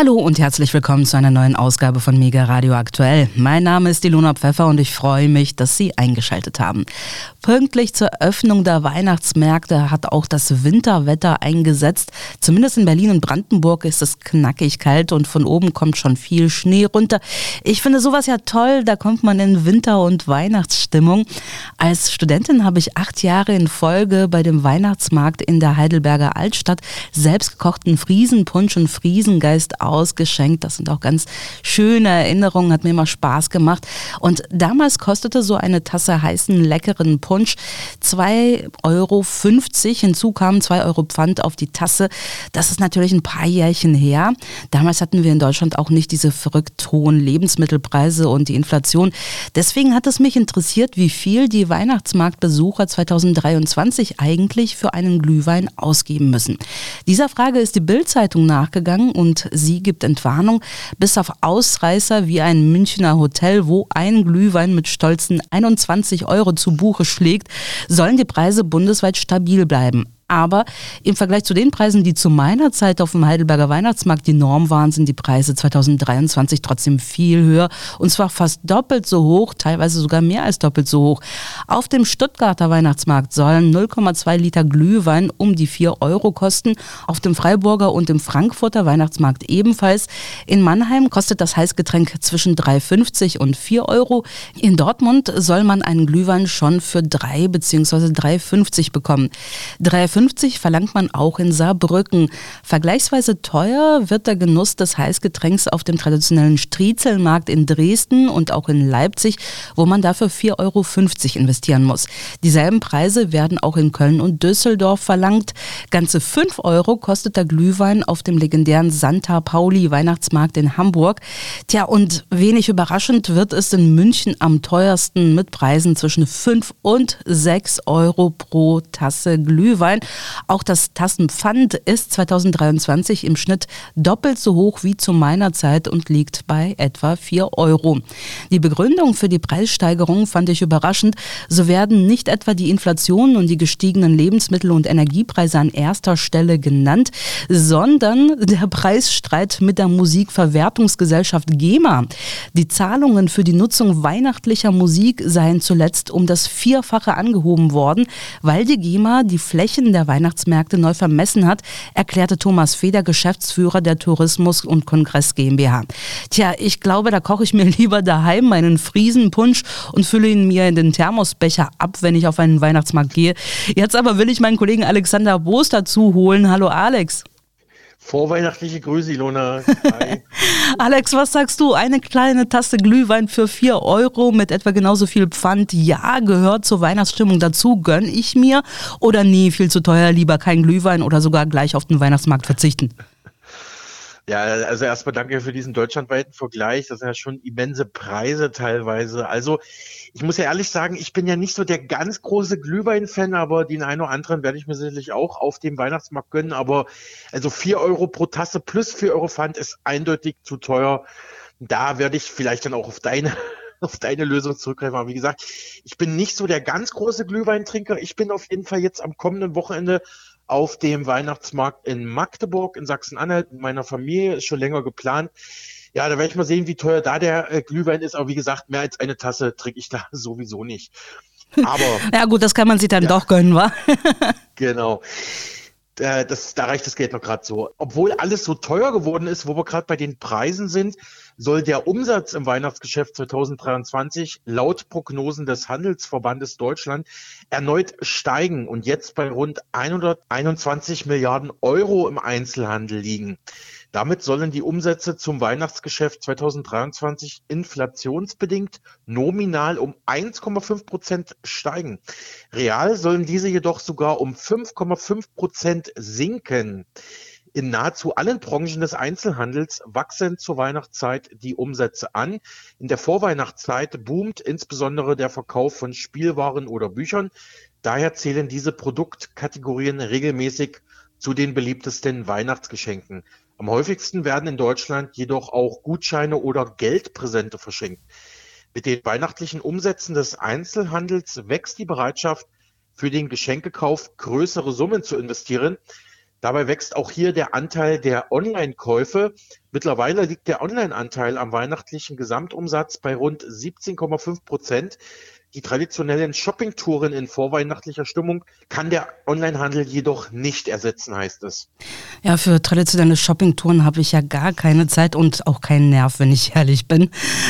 Hallo und herzlich willkommen zu einer neuen Ausgabe von Mega Radio Aktuell. Mein Name ist Ilona Pfeffer und ich freue mich, dass Sie eingeschaltet haben. Pünktlich zur Öffnung der Weihnachtsmärkte hat auch das Winterwetter eingesetzt. Zumindest in Berlin und Brandenburg ist es knackig kalt und von oben kommt schon viel Schnee runter. Ich finde sowas ja toll, da kommt man in Winter- und Weihnachtsstimmung. Als Studentin habe ich acht Jahre in Folge bei dem Weihnachtsmarkt in der Heidelberger Altstadt selbstgekochten Friesenpunsch und Friesengeist ausgeschenkt. Das sind auch ganz schöne Erinnerungen, hat mir immer Spaß gemacht. Und damals kostete so eine Tasse heißen, leckeren Punsch 2,50 Euro. Hinzu kamen 2 Euro Pfand auf die Tasse. Das ist natürlich ein paar Jährchen her. Damals hatten wir in Deutschland auch nicht diese verrückt hohen Lebensmittelpreise und die Inflation. Deswegen hat es mich interessiert, wie viel die Weihnachtsmarktbesucher 2023 eigentlich für einen Glühwein ausgeben müssen. Dieser Frage ist die Bild-Zeitung nachgegangen und sie gibt Entwarnung, bis auf Ausreißer wie ein Münchner Hotel, wo ein Glühwein mit stolzen 21 Euro zu Buche schlägt, sollen die Preise bundesweit stabil bleiben. Aber im Vergleich zu den Preisen, die zu meiner Zeit auf dem Heidelberger Weihnachtsmarkt die Norm waren, sind die Preise 2023 trotzdem viel höher. Und zwar fast doppelt so hoch, teilweise sogar mehr als doppelt so hoch. Auf dem Stuttgarter Weihnachtsmarkt sollen 0,2 Liter Glühwein um die 4 Euro kosten. Auf dem Freiburger und dem Frankfurter Weihnachtsmarkt ebenfalls. In Mannheim kostet das Heißgetränk zwischen 3,50 und 4 Euro. In Dortmund soll man einen Glühwein schon für 3 bzw. 3,50 bekommen. 3,50 50 verlangt man auch in Saarbrücken. Vergleichsweise teuer wird der Genuss des Heißgetränks auf dem traditionellen Striezelmarkt in Dresden und auch in Leipzig, wo man dafür 4,50 Euro investieren muss. Dieselben Preise werden auch in Köln und Düsseldorf verlangt. Ganze 5 Euro kostet der Glühwein auf dem legendären Santa Pauli Weihnachtsmarkt in Hamburg. Tja, und wenig überraschend wird es in München am teuersten mit Preisen zwischen 5 und 6 Euro pro Tasse Glühwein. Auch das Tassenpfand ist 2023 im Schnitt doppelt so hoch wie zu meiner Zeit und liegt bei etwa 4 Euro. Die Begründung für die Preissteigerung fand ich überraschend. So werden nicht etwa die Inflation und die gestiegenen Lebensmittel- und Energiepreise an erster Stelle genannt, sondern der Preisstreit mit der Musikverwertungsgesellschaft GEMA. Die Zahlungen für die Nutzung weihnachtlicher Musik seien zuletzt um das Vierfache angehoben worden, weil die GEMA die Flächen der der Weihnachtsmärkte neu vermessen hat, erklärte Thomas Feder, Geschäftsführer der Tourismus- und Kongress GmbH. Tja, ich glaube, da koche ich mir lieber daheim meinen Friesenpunsch und fülle ihn mir in den Thermosbecher ab, wenn ich auf einen Weihnachtsmarkt gehe. Jetzt aber will ich meinen Kollegen Alexander Boos dazu holen. Hallo Alex. Vorweihnachtliche Grüße, Ilona. Alex, was sagst du? Eine kleine Tasse Glühwein für 4 Euro mit etwa genauso viel Pfand. Ja, gehört zur Weihnachtsstimmung dazu. Gönn ich mir? Oder nee, viel zu teuer, lieber kein Glühwein oder sogar gleich auf den Weihnachtsmarkt verzichten? Ja, also erstmal danke für diesen deutschlandweiten Vergleich. Das sind ja schon immense Preise teilweise. Also ich muss ja ehrlich sagen, ich bin ja nicht so der ganz große Glühwein-Fan, aber den einen oder anderen werde ich mir sicherlich auch auf dem Weihnachtsmarkt gönnen. Aber also vier Euro pro Tasse plus vier Euro Pfand ist eindeutig zu teuer. Da werde ich vielleicht dann auch auf deine auf deine Lösung zurückgreifen. Aber wie gesagt, ich bin nicht so der ganz große Glühweintrinker. Ich bin auf jeden Fall jetzt am kommenden Wochenende auf dem Weihnachtsmarkt in Magdeburg in Sachsen-Anhalt mit meiner Familie, ist schon länger geplant. Ja, da werde ich mal sehen, wie teuer da der äh, Glühwein ist. Aber wie gesagt, mehr als eine Tasse trinke ich da sowieso nicht. Aber. ja, gut, das kann man sich dann ja, doch gönnen, wa? genau. Äh, das, da reicht das Geld noch gerade so. Obwohl alles so teuer geworden ist, wo wir gerade bei den Preisen sind, soll der Umsatz im Weihnachtsgeschäft 2023 laut Prognosen des Handelsverbandes Deutschland erneut steigen und jetzt bei rund 121 Milliarden Euro im Einzelhandel liegen. Damit sollen die Umsätze zum Weihnachtsgeschäft 2023 inflationsbedingt nominal um 1,5 Prozent steigen. Real sollen diese jedoch sogar um 5,5 Prozent sinken. In nahezu allen Branchen des Einzelhandels wachsen zur Weihnachtszeit die Umsätze an. In der Vorweihnachtszeit boomt insbesondere der Verkauf von Spielwaren oder Büchern. Daher zählen diese Produktkategorien regelmäßig zu den beliebtesten Weihnachtsgeschenken. Am häufigsten werden in Deutschland jedoch auch Gutscheine oder Geldpräsente verschenkt. Mit den weihnachtlichen Umsätzen des Einzelhandels wächst die Bereitschaft, für den Geschenkekauf größere Summen zu investieren. Dabei wächst auch hier der Anteil der Online-Käufe. Mittlerweile liegt der Online-Anteil am weihnachtlichen Gesamtumsatz bei rund 17,5 Prozent. Die traditionellen Shoppingtouren in vorweihnachtlicher Stimmung kann der Onlinehandel jedoch nicht ersetzen, heißt es. Ja, für traditionelle Shoppingtouren habe ich ja gar keine Zeit und auch keinen Nerv, wenn ich ehrlich bin.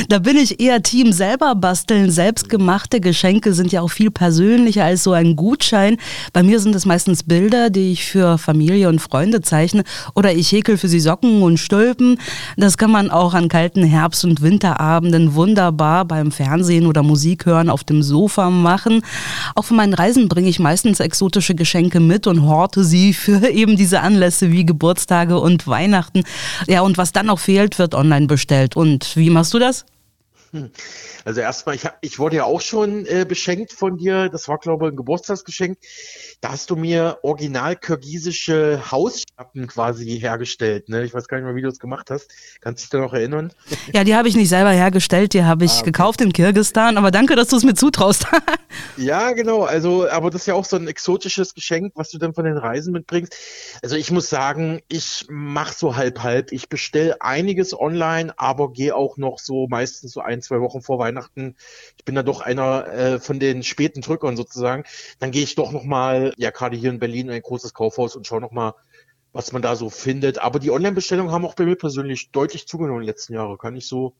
Da bin ich eher Team selber basteln. Selbstgemachte Geschenke sind ja auch viel persönlicher als so ein Gutschein. Bei mir sind es meistens Bilder, die ich für Familie und Freunde zeichne oder ich häkel für sie Socken und Stülpen. Das kann man auch an kalten Herbst- und Winterabenden wunderbar beim Fernsehen oder Musik hören auf dem Sofa machen. Auch von meinen Reisen bringe ich meistens exotische Geschenke mit und horte sie für eben diese Anlässe wie Geburtstage und Weihnachten. Ja, und was dann noch fehlt, wird online bestellt. Und wie machst du das? Also erstmal, ich, hab, ich wurde ja auch schon äh, beschenkt von dir. Das war, glaube ich, ein Geburtstagsgeschenk. Da hast du mir original kirgisische Hausschlappen quasi hergestellt. Ne? Ich weiß gar nicht mehr, wie du das gemacht hast. Kannst du dich da noch erinnern? Ja, die habe ich nicht selber hergestellt. Die habe ich ah, okay. gekauft in Kirgistan. Aber danke, dass du es mir zutraust. ja, genau. Also, aber das ist ja auch so ein exotisches Geschenk, was du dann von den Reisen mitbringst. Also ich muss sagen, ich mache so halb halb. Ich bestelle einiges online, aber gehe auch noch so meistens so ein, zwei Wochen vor Weihnachten ich bin da doch einer äh, von den späten Drückern sozusagen, dann gehe ich doch ja gerade hier in Berlin, in ein großes Kaufhaus und schaue nochmal, was man da so findet. Aber die Online-Bestellungen haben auch bei mir persönlich deutlich zugenommen in den letzten Jahren, kann ich so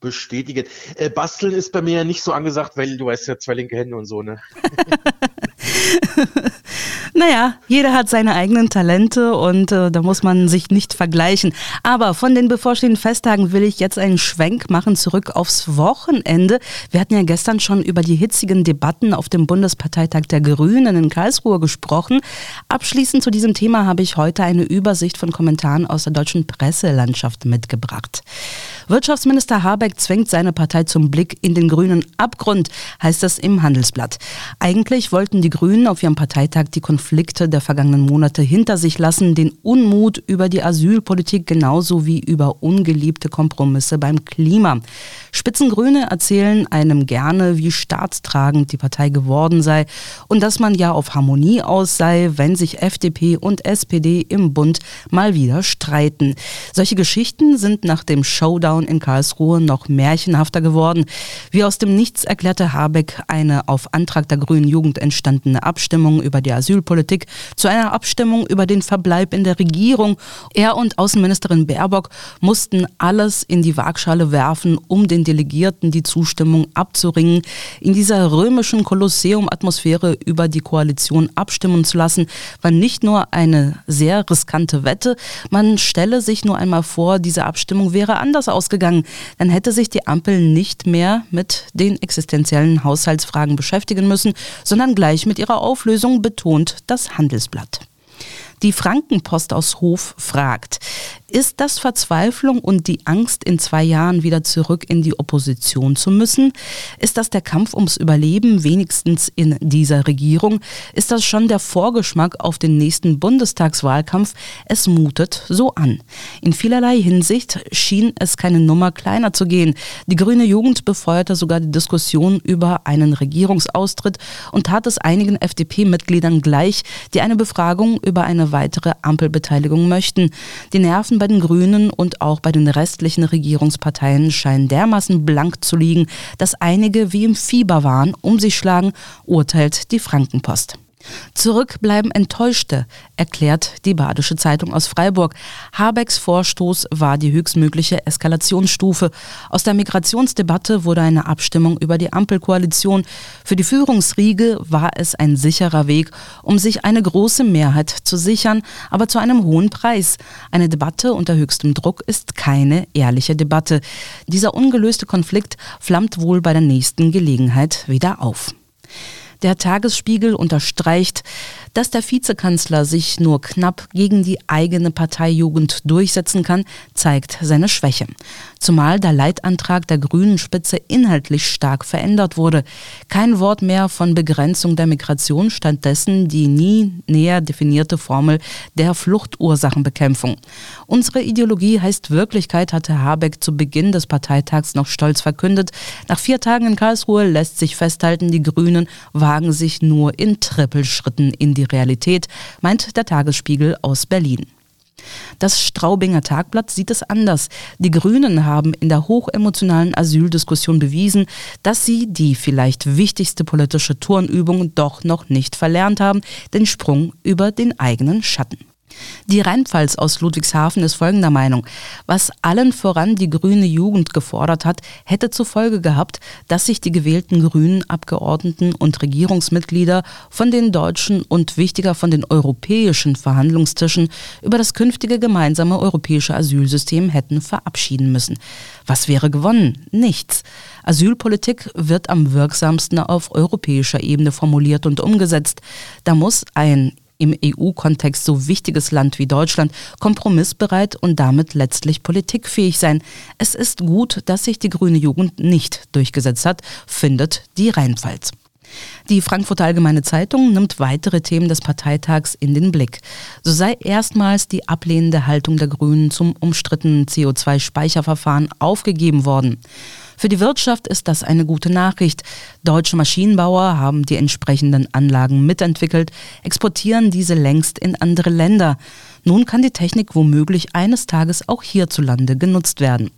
bestätigen. Äh, Basteln ist bei mir ja nicht so angesagt, weil du weißt ja zwei linke Hände und so, ne? Naja, jeder hat seine eigenen Talente und äh, da muss man sich nicht vergleichen. Aber von den bevorstehenden Festtagen will ich jetzt einen Schwenk machen zurück aufs Wochenende. Wir hatten ja gestern schon über die hitzigen Debatten auf dem Bundesparteitag der Grünen in Karlsruhe gesprochen. Abschließend zu diesem Thema habe ich heute eine Übersicht von Kommentaren aus der deutschen Presselandschaft mitgebracht. Wirtschaftsminister Habeck zwängt seine Partei zum Blick in den grünen Abgrund, heißt es im Handelsblatt. Eigentlich wollten die Grünen auf ihrem Parteitag die Konflikte der vergangenen Monate hinter sich lassen, den Unmut über die Asylpolitik genauso wie über ungeliebte Kompromisse beim Klima. Spitzengrüne erzählen einem gerne, wie staatstragend die Partei geworden sei und dass man ja auf Harmonie aus sei, wenn sich FDP und SPD im Bund mal wieder streiten. Solche Geschichten sind nach dem Showdown in Karlsruhe noch märchenhafter geworden. Wie aus dem Nichts erklärte Habeck eine auf Antrag der Grünen Jugend entstandene Abstimmung über die Asylpolitik zu einer Abstimmung über den Verbleib in der Regierung. Er und Außenministerin Baerbock mussten alles in die Waagschale werfen, um den Delegierten die Zustimmung abzuringen. In dieser römischen Kolosseum-Atmosphäre über die Koalition abstimmen zu lassen, war nicht nur eine sehr riskante Wette, man stelle sich nur einmal vor, diese Abstimmung wäre anders ausgegangen, dann hätte sich die Ampel nicht mehr mit den existenziellen Haushaltsfragen beschäftigen müssen, sondern gleich mit ihrer Auflösung betont das Handelsblatt. Die Frankenpost aus Hof fragt, ist das Verzweiflung und die Angst, in zwei Jahren wieder zurück in die Opposition zu müssen? Ist das der Kampf ums Überleben, wenigstens in dieser Regierung? Ist das schon der Vorgeschmack auf den nächsten Bundestagswahlkampf? Es mutet so an. In vielerlei Hinsicht schien es keine Nummer kleiner zu gehen. Die grüne Jugend befeuerte sogar die Diskussion über einen Regierungsaustritt und tat es einigen FDP-Mitgliedern gleich, die eine Befragung über eine weitere Ampelbeteiligung möchten. Die Nerven bei den Grünen und auch bei den restlichen Regierungsparteien scheinen dermaßen blank zu liegen, dass einige wie im Fieber waren, um sich schlagen, urteilt die Frankenpost. Zurück bleiben Enttäuschte, erklärt die Badische Zeitung aus Freiburg. Habecks Vorstoß war die höchstmögliche Eskalationsstufe. Aus der Migrationsdebatte wurde eine Abstimmung über die Ampelkoalition. Für die Führungsriege war es ein sicherer Weg, um sich eine große Mehrheit zu sichern, aber zu einem hohen Preis. Eine Debatte unter höchstem Druck ist keine ehrliche Debatte. Dieser ungelöste Konflikt flammt wohl bei der nächsten Gelegenheit wieder auf. Der Tagesspiegel unterstreicht, dass der Vizekanzler sich nur knapp gegen die eigene Parteijugend durchsetzen kann, zeigt seine Schwäche. Zumal der Leitantrag der grünen Spitze inhaltlich stark verändert wurde. Kein Wort mehr von Begrenzung der Migration, stattdessen die nie näher definierte Formel der Fluchtursachenbekämpfung. Unsere Ideologie heißt Wirklichkeit, hatte Habeck zu Beginn des Parteitags noch stolz verkündet. Nach vier Tagen in Karlsruhe lässt sich festhalten, die Grünen waren wagen sich nur in Trippelschritten in die Realität, meint der Tagesspiegel aus Berlin. Das Straubinger Tagblatt sieht es anders. Die Grünen haben in der hochemotionalen Asyldiskussion bewiesen, dass sie die vielleicht wichtigste politische Turnübung doch noch nicht verlernt haben, den Sprung über den eigenen Schatten. Die Rheinpfalz aus Ludwigshafen ist folgender Meinung. Was allen voran die grüne Jugend gefordert hat, hätte zur Folge gehabt, dass sich die gewählten grünen Abgeordneten und Regierungsmitglieder von den deutschen und wichtiger von den europäischen Verhandlungstischen über das künftige gemeinsame europäische Asylsystem hätten verabschieden müssen. Was wäre gewonnen? Nichts. Asylpolitik wird am wirksamsten auf europäischer Ebene formuliert und umgesetzt. Da muss ein im EU-Kontext so wichtiges Land wie Deutschland kompromissbereit und damit letztlich politikfähig sein. Es ist gut, dass sich die grüne Jugend nicht durchgesetzt hat, findet die Rheinpfalz. Die Frankfurter Allgemeine Zeitung nimmt weitere Themen des Parteitags in den Blick. So sei erstmals die ablehnende Haltung der Grünen zum umstrittenen CO2-Speicherverfahren aufgegeben worden. Für die Wirtschaft ist das eine gute Nachricht. Deutsche Maschinenbauer haben die entsprechenden Anlagen mitentwickelt, exportieren diese längst in andere Länder. Nun kann die Technik womöglich eines Tages auch hierzulande genutzt werden.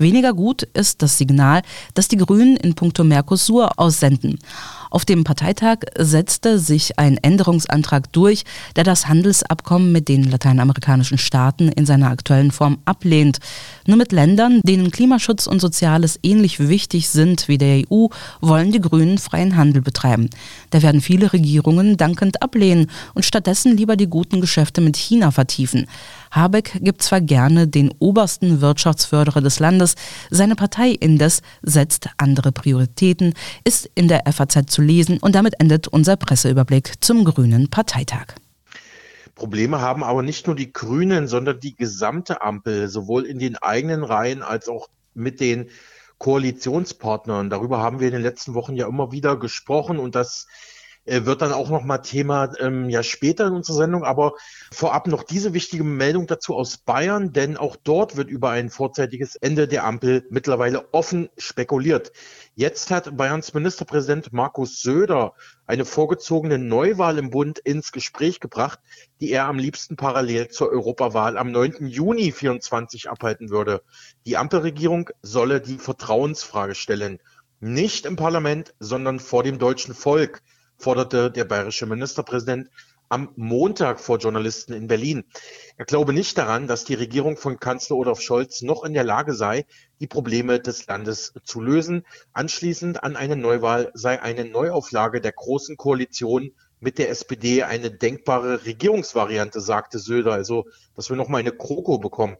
Weniger gut ist das Signal, das die Grünen in puncto Mercosur aussenden. Auf dem Parteitag setzte sich ein Änderungsantrag durch, der das Handelsabkommen mit den lateinamerikanischen Staaten in seiner aktuellen Form ablehnt. Nur mit Ländern, denen Klimaschutz und Soziales ähnlich wichtig sind wie der EU, wollen die Grünen freien Handel betreiben. Da werden viele Regierungen dankend ablehnen und stattdessen lieber die guten Geschäfte mit China vertiefen. Habeck gibt zwar gerne den obersten Wirtschaftsförderer des Landes, seine Partei indes setzt andere Prioritäten, ist in der FAZ zu lesen und damit endet unser Presseüberblick zum Grünen Parteitag. Probleme haben aber nicht nur die Grünen, sondern die gesamte Ampel, sowohl in den eigenen Reihen als auch mit den Koalitionspartnern. Darüber haben wir in den letzten Wochen ja immer wieder gesprochen und das wird dann auch noch mal Thema ähm, ja später in unserer Sendung. Aber vorab noch diese wichtige Meldung dazu aus Bayern, denn auch dort wird über ein vorzeitiges Ende der Ampel mittlerweile offen spekuliert. Jetzt hat Bayerns Ministerpräsident Markus Söder eine vorgezogene Neuwahl im Bund ins Gespräch gebracht, die er am liebsten parallel zur Europawahl am 9. Juni 24 abhalten würde. Die Ampelregierung solle die Vertrauensfrage stellen. Nicht im Parlament, sondern vor dem deutschen Volk forderte der bayerische Ministerpräsident am Montag vor Journalisten in Berlin. Er glaube nicht daran, dass die Regierung von Kanzler Olaf Scholz noch in der Lage sei, die Probleme des Landes zu lösen. Anschließend an eine Neuwahl sei eine Neuauflage der Großen Koalition mit der SPD eine denkbare Regierungsvariante, sagte Söder. Also, dass wir noch mal eine Kroko bekommen.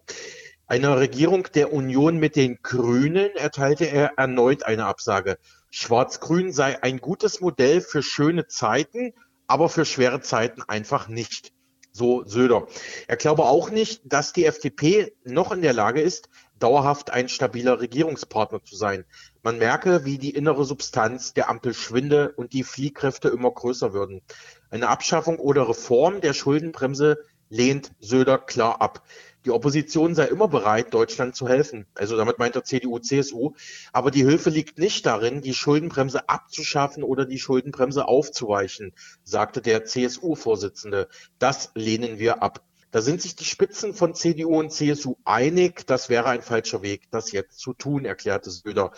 Einer Regierung der Union mit den Grünen erteilte er erneut eine Absage. Schwarz-Grün sei ein gutes Modell für schöne Zeiten, aber für schwere Zeiten einfach nicht. So Söder. Er glaube auch nicht, dass die FDP noch in der Lage ist, dauerhaft ein stabiler Regierungspartner zu sein. Man merke, wie die innere Substanz der Ampel schwinde und die Fliehkräfte immer größer würden. Eine Abschaffung oder Reform der Schuldenbremse lehnt Söder klar ab die Opposition sei immer bereit, Deutschland zu helfen. Also damit meint er CDU, CSU. Aber die Hilfe liegt nicht darin, die Schuldenbremse abzuschaffen oder die Schuldenbremse aufzuweichen, sagte der CSU-Vorsitzende. Das lehnen wir ab. Da sind sich die Spitzen von CDU und CSU einig, das wäre ein falscher Weg, das jetzt zu tun, erklärte Söder.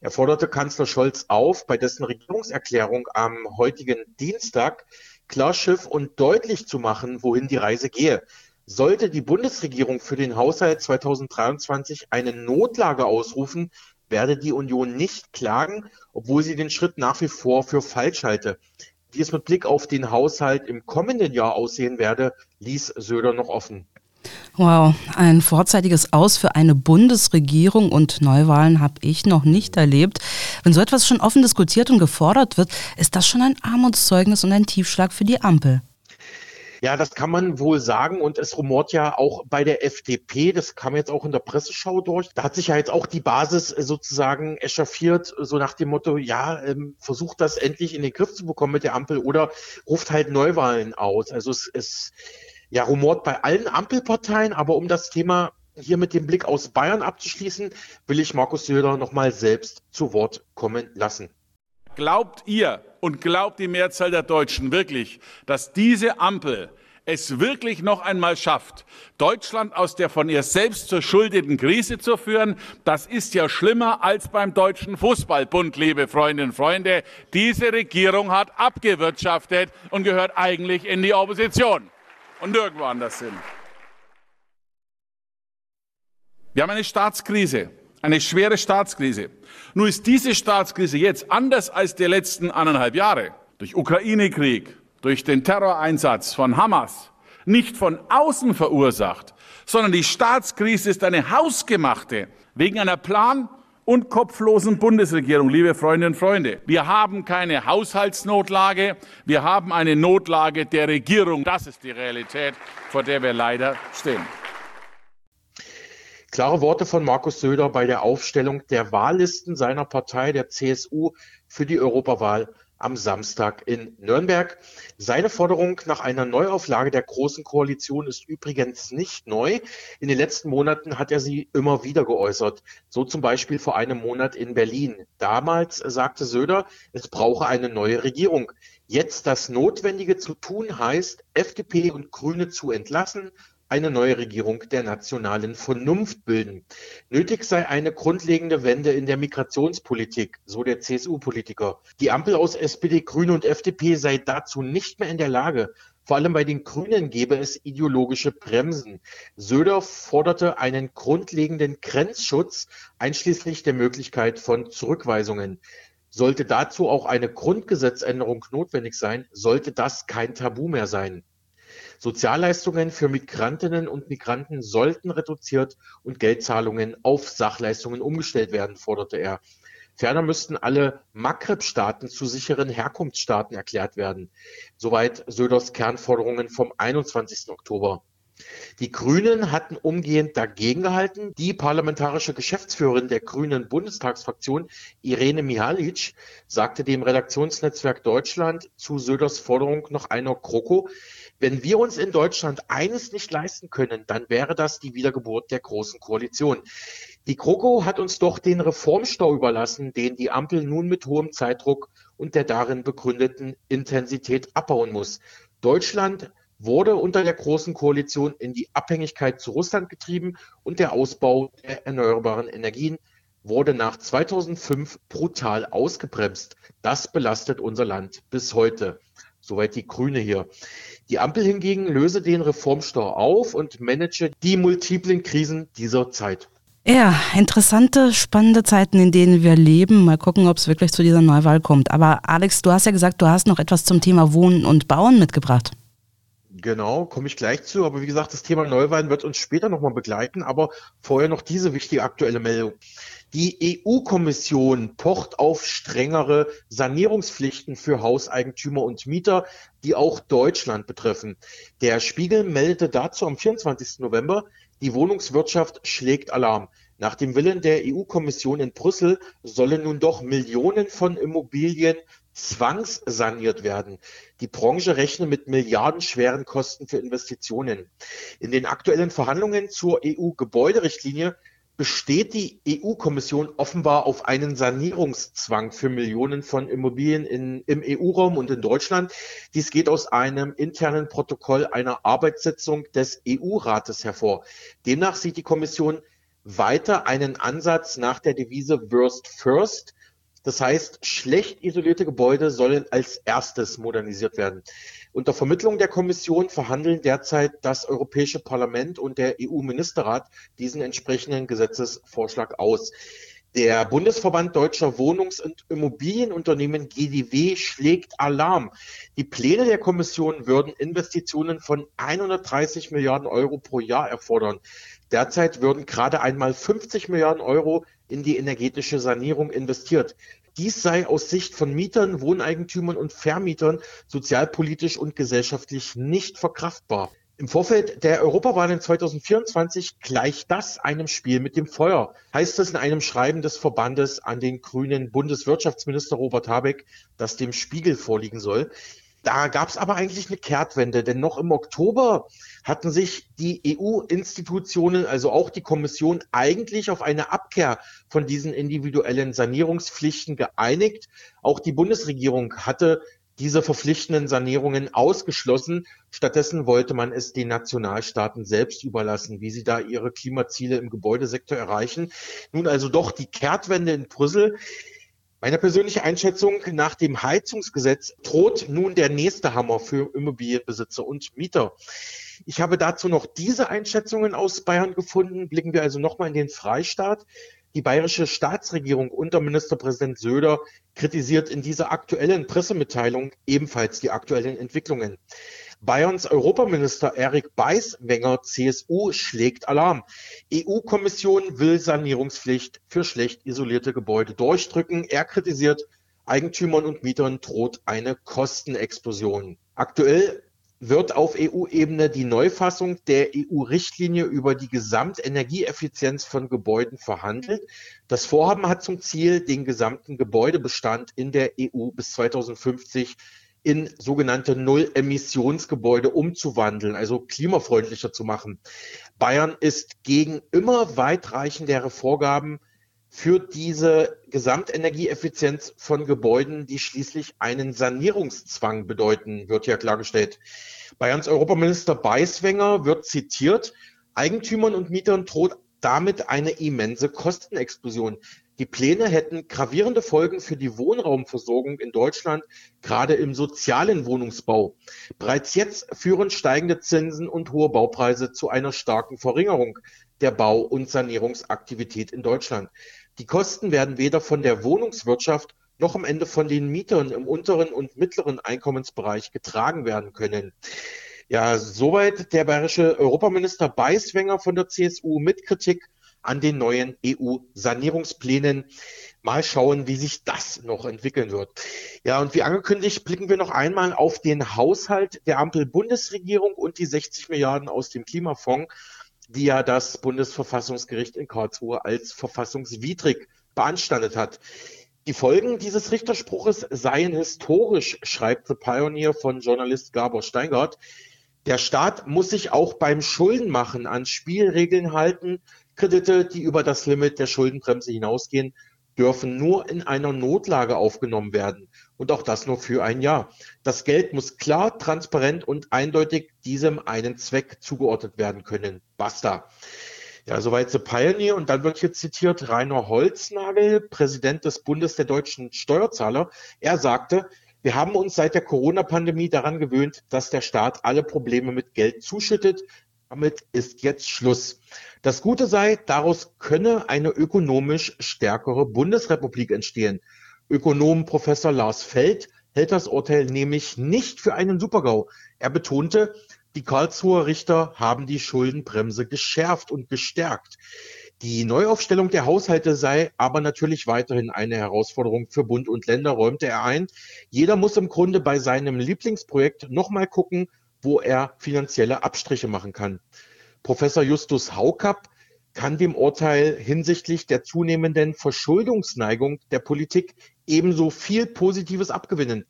Er forderte Kanzler Scholz auf, bei dessen Regierungserklärung am heutigen Dienstag klar Schiff und deutlich zu machen, wohin die Reise gehe. Sollte die Bundesregierung für den Haushalt 2023 eine Notlage ausrufen, werde die Union nicht klagen, obwohl sie den Schritt nach wie vor für falsch halte. Wie es mit Blick auf den Haushalt im kommenden Jahr aussehen werde, ließ Söder noch offen. Wow, ein vorzeitiges Aus für eine Bundesregierung und Neuwahlen habe ich noch nicht erlebt. Wenn so etwas schon offen diskutiert und gefordert wird, ist das schon ein Armutszeugnis und ein Tiefschlag für die Ampel. Ja, das kann man wohl sagen und es rumort ja auch bei der FDP, das kam jetzt auch in der Presseschau durch, da hat sich ja jetzt auch die Basis äh, sozusagen echauffiert, so nach dem Motto, ja, ähm, versucht das endlich in den Griff zu bekommen mit der Ampel oder ruft halt Neuwahlen aus. Also es, es ja, rumort bei allen Ampelparteien, aber um das Thema hier mit dem Blick aus Bayern abzuschließen, will ich Markus Söder nochmal selbst zu Wort kommen lassen. Glaubt ihr, Und glaubt die Mehrzahl der Deutschen wirklich, dass diese Ampel es wirklich noch einmal schafft, Deutschland aus der von ihr selbst verschuldeten Krise zu führen, das ist ja schlimmer als beim Deutschen Fußballbund, liebe Freundinnen und Freunde. Diese Regierung hat abgewirtschaftet und gehört eigentlich in die Opposition und nirgendwo anders hin. Wir haben eine Staatskrise, eine schwere Staatskrise. Nur ist diese Staatskrise jetzt anders als die letzten anderthalb Jahre durch Ukraine-Krieg, durch den Terroreinsatz von Hamas nicht von außen verursacht, sondern die Staatskrise ist eine hausgemachte wegen einer plan- und kopflosen Bundesregierung, liebe Freundinnen und Freunde. Wir haben keine Haushaltsnotlage, wir haben eine Notlage der Regierung. Das ist die Realität, vor der wir leider stehen. Klare Worte von Markus Söder bei der Aufstellung der Wahllisten seiner Partei, der CSU, für die Europawahl am Samstag in Nürnberg. Seine Forderung nach einer Neuauflage der Großen Koalition ist übrigens nicht neu. In den letzten Monaten hat er sie immer wieder geäußert. So zum Beispiel vor einem Monat in Berlin. Damals sagte Söder, es brauche eine neue Regierung. Jetzt das Notwendige zu tun heißt, FDP und Grüne zu entlassen, eine neue Regierung der nationalen Vernunft bilden. Nötig sei eine grundlegende Wende in der Migrationspolitik, so der CSU-Politiker. Die Ampel aus SPD, Grüne und FDP sei dazu nicht mehr in der Lage. Vor allem bei den Grünen gäbe es ideologische Bremsen. Söder forderte einen grundlegenden Grenzschutz, einschließlich der Möglichkeit von Zurückweisungen. Sollte dazu auch eine Grundgesetzänderung notwendig sein, sollte das kein Tabu mehr sein. Sozialleistungen für Migrantinnen und Migranten sollten reduziert und Geldzahlungen auf Sachleistungen umgestellt werden, forderte er. Ferner müssten alle Maghreb-Staaten zu sicheren Herkunftsstaaten erklärt werden. Soweit Söders Kernforderungen vom 21. Oktober. Die Grünen hatten umgehend dagegen gehalten. Die parlamentarische Geschäftsführerin der Grünen Bundestagsfraktion, Irene Mihalic, sagte dem Redaktionsnetzwerk Deutschland zu Söders Forderung noch einer Kroko, wenn wir uns in Deutschland eines nicht leisten können, dann wäre das die Wiedergeburt der Großen Koalition. Die GroKo hat uns doch den Reformstau überlassen, den die Ampel nun mit hohem Zeitdruck und der darin begründeten Intensität abbauen muss. Deutschland wurde unter der Großen Koalition in die Abhängigkeit zu Russland getrieben und der Ausbau der erneuerbaren Energien wurde nach 2005 brutal ausgebremst. Das belastet unser Land bis heute. Soweit die Grüne hier. Die Ampel hingegen löse den Reformstau auf und manage die multiplen Krisen dieser Zeit. Ja, interessante, spannende Zeiten, in denen wir leben. Mal gucken, ob es wirklich zu dieser Neuwahl kommt. Aber Alex, du hast ja gesagt, du hast noch etwas zum Thema Wohnen und Bauen mitgebracht. Genau, komme ich gleich zu. Aber wie gesagt, das Thema Neuwahlen wird uns später nochmal begleiten. Aber vorher noch diese wichtige aktuelle Meldung. Die EU-Kommission pocht auf strengere Sanierungspflichten für Hauseigentümer und Mieter, die auch Deutschland betreffen. Der Spiegel meldete dazu am 24. November, die Wohnungswirtschaft schlägt Alarm. Nach dem Willen der EU-Kommission in Brüssel sollen nun doch Millionen von Immobilien zwangssaniert werden. Die Branche rechnet mit milliardenschweren Kosten für Investitionen. In den aktuellen Verhandlungen zur EU-Gebäuderichtlinie besteht die EU-Kommission offenbar auf einen Sanierungszwang für Millionen von Immobilien in, im EU-Raum und in Deutschland. Dies geht aus einem internen Protokoll einer Arbeitssitzung des EU-Rates hervor. Demnach sieht die Kommission weiter einen Ansatz nach der Devise Worst First, das heißt, schlecht isolierte Gebäude sollen als erstes modernisiert werden. Unter Vermittlung der Kommission verhandeln derzeit das Europäische Parlament und der EU-Ministerrat diesen entsprechenden Gesetzesvorschlag aus. Der Bundesverband Deutscher Wohnungs- und Immobilienunternehmen GDW schlägt Alarm. Die Pläne der Kommission würden Investitionen von 130 Milliarden Euro pro Jahr erfordern. Derzeit würden gerade einmal 50 Milliarden Euro in die energetische Sanierung investiert. Dies sei aus Sicht von Mietern, Wohneigentümern und Vermietern sozialpolitisch und gesellschaftlich nicht verkraftbar. Im Vorfeld der Europawahlen 2024 gleicht das einem Spiel mit dem Feuer, heißt es in einem Schreiben des Verbandes an den grünen Bundeswirtschaftsminister Robert Habeck, das dem Spiegel vorliegen soll. Da gab es aber eigentlich eine Kehrtwende, denn noch im Oktober hatten sich die EU-Institutionen, also auch die Kommission, eigentlich auf eine Abkehr von diesen individuellen Sanierungspflichten geeinigt. Auch die Bundesregierung hatte diese verpflichtenden Sanierungen ausgeschlossen. Stattdessen wollte man es den Nationalstaaten selbst überlassen, wie sie da ihre Klimaziele im Gebäudesektor erreichen. Nun also doch die Kehrtwende in Brüssel. Meine persönliche Einschätzung nach dem Heizungsgesetz droht nun der nächste Hammer für Immobilienbesitzer und Mieter. Ich habe dazu noch diese Einschätzungen aus Bayern gefunden. Blicken wir also nochmal in den Freistaat. Die bayerische Staatsregierung unter Ministerpräsident Söder kritisiert in dieser aktuellen Pressemitteilung ebenfalls die aktuellen Entwicklungen. Bayerns Europaminister Erik Beiswenger, CSU, schlägt Alarm. EU-Kommission will Sanierungspflicht für schlecht isolierte Gebäude durchdrücken. Er kritisiert, Eigentümern und Mietern droht eine Kostenexplosion. Aktuell wird auf EU-Ebene die Neufassung der EU-Richtlinie über die Gesamtenergieeffizienz von Gebäuden verhandelt. Das Vorhaben hat zum Ziel, den gesamten Gebäudebestand in der EU bis 2050 in sogenannte Null-Emissionsgebäude umzuwandeln, also klimafreundlicher zu machen. Bayern ist gegen immer weitreichendere Vorgaben für diese Gesamtenergieeffizienz von Gebäuden, die schließlich einen Sanierungszwang bedeuten, wird ja klargestellt. Bayerns Europaminister Beiswenger wird zitiert, Eigentümern und Mietern droht damit eine immense Kostenexplosion. Die Pläne hätten gravierende Folgen für die Wohnraumversorgung in Deutschland, gerade im sozialen Wohnungsbau. Bereits jetzt führen steigende Zinsen und hohe Baupreise zu einer starken Verringerung der Bau- und Sanierungsaktivität in Deutschland. Die Kosten werden weder von der Wohnungswirtschaft noch am Ende von den Mietern im unteren und mittleren Einkommensbereich getragen werden können. Ja, soweit der bayerische Europaminister Beiswenger von der CSU mit Kritik an den neuen EU-Sanierungsplänen. Mal schauen, wie sich das noch entwickeln wird. Ja, und wie angekündigt, blicken wir noch einmal auf den Haushalt der Ampel-Bundesregierung und die 60 Milliarden aus dem Klimafonds die ja das Bundesverfassungsgericht in Karlsruhe als verfassungswidrig beanstandet hat. Die Folgen dieses Richterspruches seien historisch, schreibt The Pioneer von Journalist Gabor Steingart. Der Staat muss sich auch beim Schuldenmachen an Spielregeln halten. Kredite, die über das Limit der Schuldenbremse hinausgehen, dürfen nur in einer Notlage aufgenommen werden und auch das nur für ein Jahr. Das Geld muss klar, transparent und eindeutig diesem einen Zweck zugeordnet werden können. Basta. Ja, soweit The Pioneer. Und dann wird hier zitiert Rainer Holznagel, Präsident des Bundes der deutschen Steuerzahler. Er sagte, wir haben uns seit der Corona-Pandemie daran gewöhnt, dass der Staat alle Probleme mit Geld zuschüttet. Damit ist jetzt Schluss. Das Gute sei, daraus könne eine ökonomisch stärkere Bundesrepublik entstehen. Ökonom Professor Lars Feld hält das Urteil nämlich nicht für einen Supergau. Er betonte, die Karlsruher Richter haben die Schuldenbremse geschärft und gestärkt. Die Neuaufstellung der Haushalte sei aber natürlich weiterhin eine Herausforderung für Bund und Länder, räumte er ein. Jeder muss im Grunde bei seinem Lieblingsprojekt nochmal gucken, wo er finanzielle Abstriche machen kann. Professor Justus Haukapp kann dem Urteil hinsichtlich der zunehmenden Verschuldungsneigung der Politik ebenso viel Positives abgewinnen.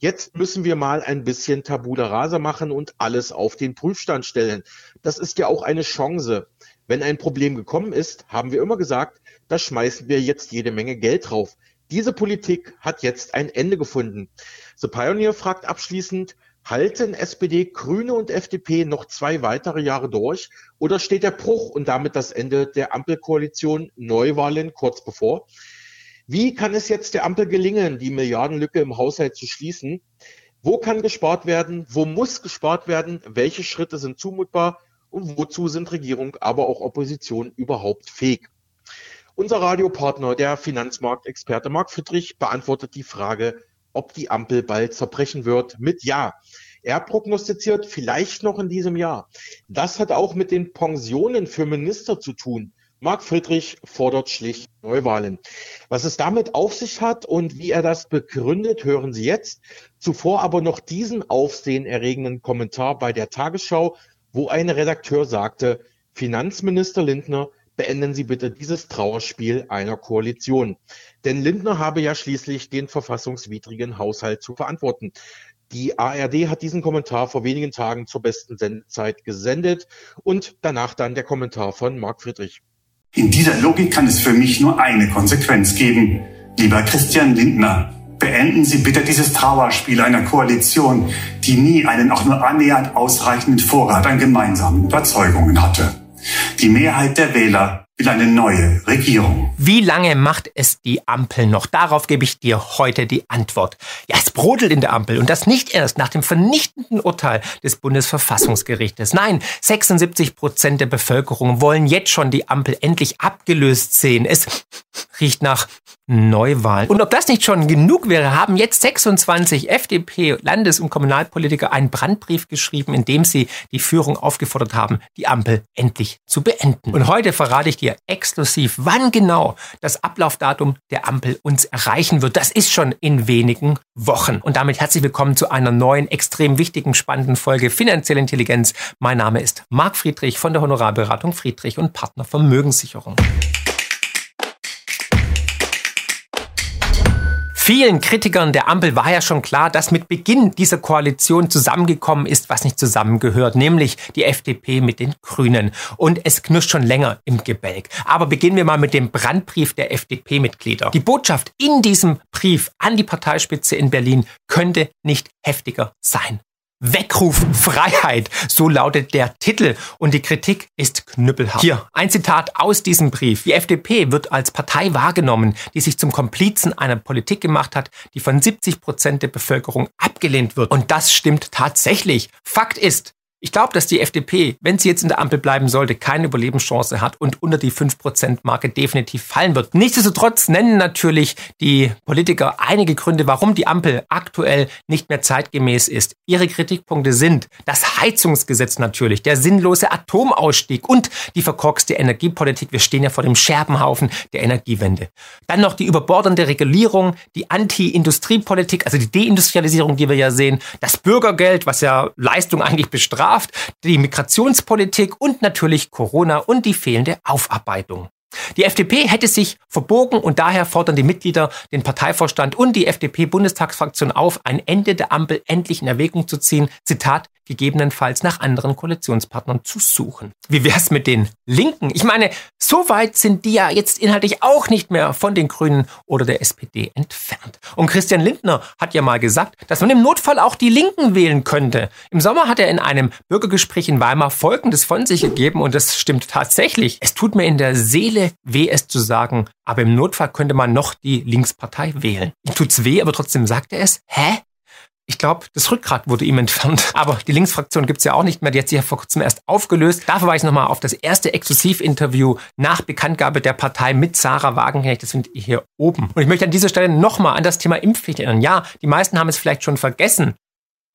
Jetzt müssen wir mal ein bisschen Tabula rasa machen und alles auf den Prüfstand stellen. Das ist ja auch eine Chance. Wenn ein Problem gekommen ist, haben wir immer gesagt, da schmeißen wir jetzt jede Menge Geld drauf. Diese Politik hat jetzt ein Ende gefunden. The Pioneer fragt abschließend, Halten SPD, Grüne und FDP noch zwei weitere Jahre durch oder steht der Bruch und damit das Ende der Ampelkoalition Neuwahlen kurz bevor? Wie kann es jetzt der Ampel gelingen, die Milliardenlücke im Haushalt zu schließen? Wo kann gespart werden? Wo muss gespart werden? Welche Schritte sind zumutbar? Und wozu sind Regierung, aber auch Opposition überhaupt fähig? Unser Radiopartner, der Finanzmarktexperte Marc Friedrich, beantwortet die Frage, ob die Ampel bald zerbrechen wird, mit Ja. Er prognostiziert vielleicht noch in diesem Jahr. Das hat auch mit den Pensionen für Minister zu tun. Marc Friedrich fordert schlicht Neuwahlen. Was es damit auf sich hat und wie er das begründet, hören Sie jetzt. Zuvor aber noch diesen aufsehenerregenden Kommentar bei der Tagesschau, wo ein Redakteur sagte, Finanzminister Lindner beenden Sie bitte dieses Trauerspiel einer Koalition. Denn Lindner habe ja schließlich den verfassungswidrigen Haushalt zu verantworten. Die ARD hat diesen Kommentar vor wenigen Tagen zur besten Sendezeit gesendet und danach dann der Kommentar von Marc Friedrich. In dieser Logik kann es für mich nur eine Konsequenz geben. Lieber Christian Lindner, beenden Sie bitte dieses Trauerspiel einer Koalition, die nie einen auch nur annähernd ausreichenden Vorrat an gemeinsamen Überzeugungen hatte. Die Mehrheit der Wähler will eine neue Regierung. Wie lange macht es die Ampel noch? Darauf gebe ich dir heute die Antwort. Ja, es brodelt in der Ampel und das nicht erst nach dem vernichtenden Urteil des Bundesverfassungsgerichtes. Nein, 76 Prozent der Bevölkerung wollen jetzt schon die Ampel endlich abgelöst sehen. Es riecht nach Neuwahlen. Und ob das nicht schon genug wäre, haben jetzt 26 FDP-Landes- und Kommunalpolitiker einen Brandbrief geschrieben, in dem sie die Führung aufgefordert haben, die Ampel endlich zu beenden. Und heute verrate ich dir exklusiv, wann genau das Ablaufdatum der Ampel uns erreichen wird. Das ist schon in wenigen Wochen. Und damit herzlich willkommen zu einer neuen, extrem wichtigen, spannenden Folge Finanzielle Intelligenz. Mein Name ist Marc Friedrich von der Honorarberatung Friedrich und Partner Vermögenssicherung. Vielen Kritikern der Ampel war ja schon klar, dass mit Beginn dieser Koalition zusammengekommen ist, was nicht zusammengehört, nämlich die FDP mit den Grünen. Und es knirscht schon länger im Gebälk. Aber beginnen wir mal mit dem Brandbrief der FDP-Mitglieder. Die Botschaft in diesem Brief an die Parteispitze in Berlin könnte nicht heftiger sein. Weckruf Freiheit, so lautet der Titel und die Kritik ist knüppelhart. Hier ein Zitat aus diesem Brief. Die FDP wird als Partei wahrgenommen, die sich zum Komplizen einer Politik gemacht hat, die von 70 Prozent der Bevölkerung abgelehnt wird. Und das stimmt tatsächlich. Fakt ist, ich glaube, dass die FDP, wenn sie jetzt in der Ampel bleiben sollte, keine Überlebenschance hat und unter die 5%-Marke definitiv fallen wird. Nichtsdestotrotz nennen natürlich die Politiker einige Gründe, warum die Ampel aktuell nicht mehr zeitgemäß ist. Ihre Kritikpunkte sind das Heizungsgesetz natürlich, der sinnlose Atomausstieg und die verkorkste Energiepolitik. Wir stehen ja vor dem Scherbenhaufen der Energiewende. Dann noch die überbordende Regulierung, die Anti-Industriepolitik, also die Deindustrialisierung, die wir ja sehen, das Bürgergeld, was ja Leistung eigentlich bestraft, bestraft, die Migrationspolitik und natürlich Corona und die fehlende Aufarbeitung. Die FDP hätte sich verbogen und daher fordern die Mitglieder den Parteivorstand und die FDP-Bundestagsfraktion auf, ein Ende der Ampel endlich in Erwägung zu ziehen. Zitat, gegebenenfalls nach anderen Koalitionspartnern zu suchen. Wie wär's mit den Linken? Ich meine, so weit sind die ja jetzt inhaltlich auch nicht mehr von den Grünen oder der SPD entfernt. Und Christian Lindner hat ja mal gesagt, dass man im Notfall auch die Linken wählen könnte. Im Sommer hat er in einem Bürgergespräch in Weimar Folgendes von sich gegeben und das stimmt tatsächlich. Es tut mir in der Seele weh, es zu sagen, aber im Notfall könnte man noch die Linkspartei wählen. Tut's weh, aber trotzdem sagt er es. Hä? Ich glaube, das Rückgrat wurde ihm entfernt. Aber die Linksfraktion gibt's ja auch nicht mehr. Die hat sich ja vor kurzem erst aufgelöst. Da verweise ich nochmal auf das erste Exklusivinterview nach Bekanntgabe der Partei mit Sarah Wagenknecht. Das findet ihr hier oben. Und ich möchte an dieser Stelle nochmal an das Thema Impfpflicht erinnern. Ja, die meisten haben es vielleicht schon vergessen.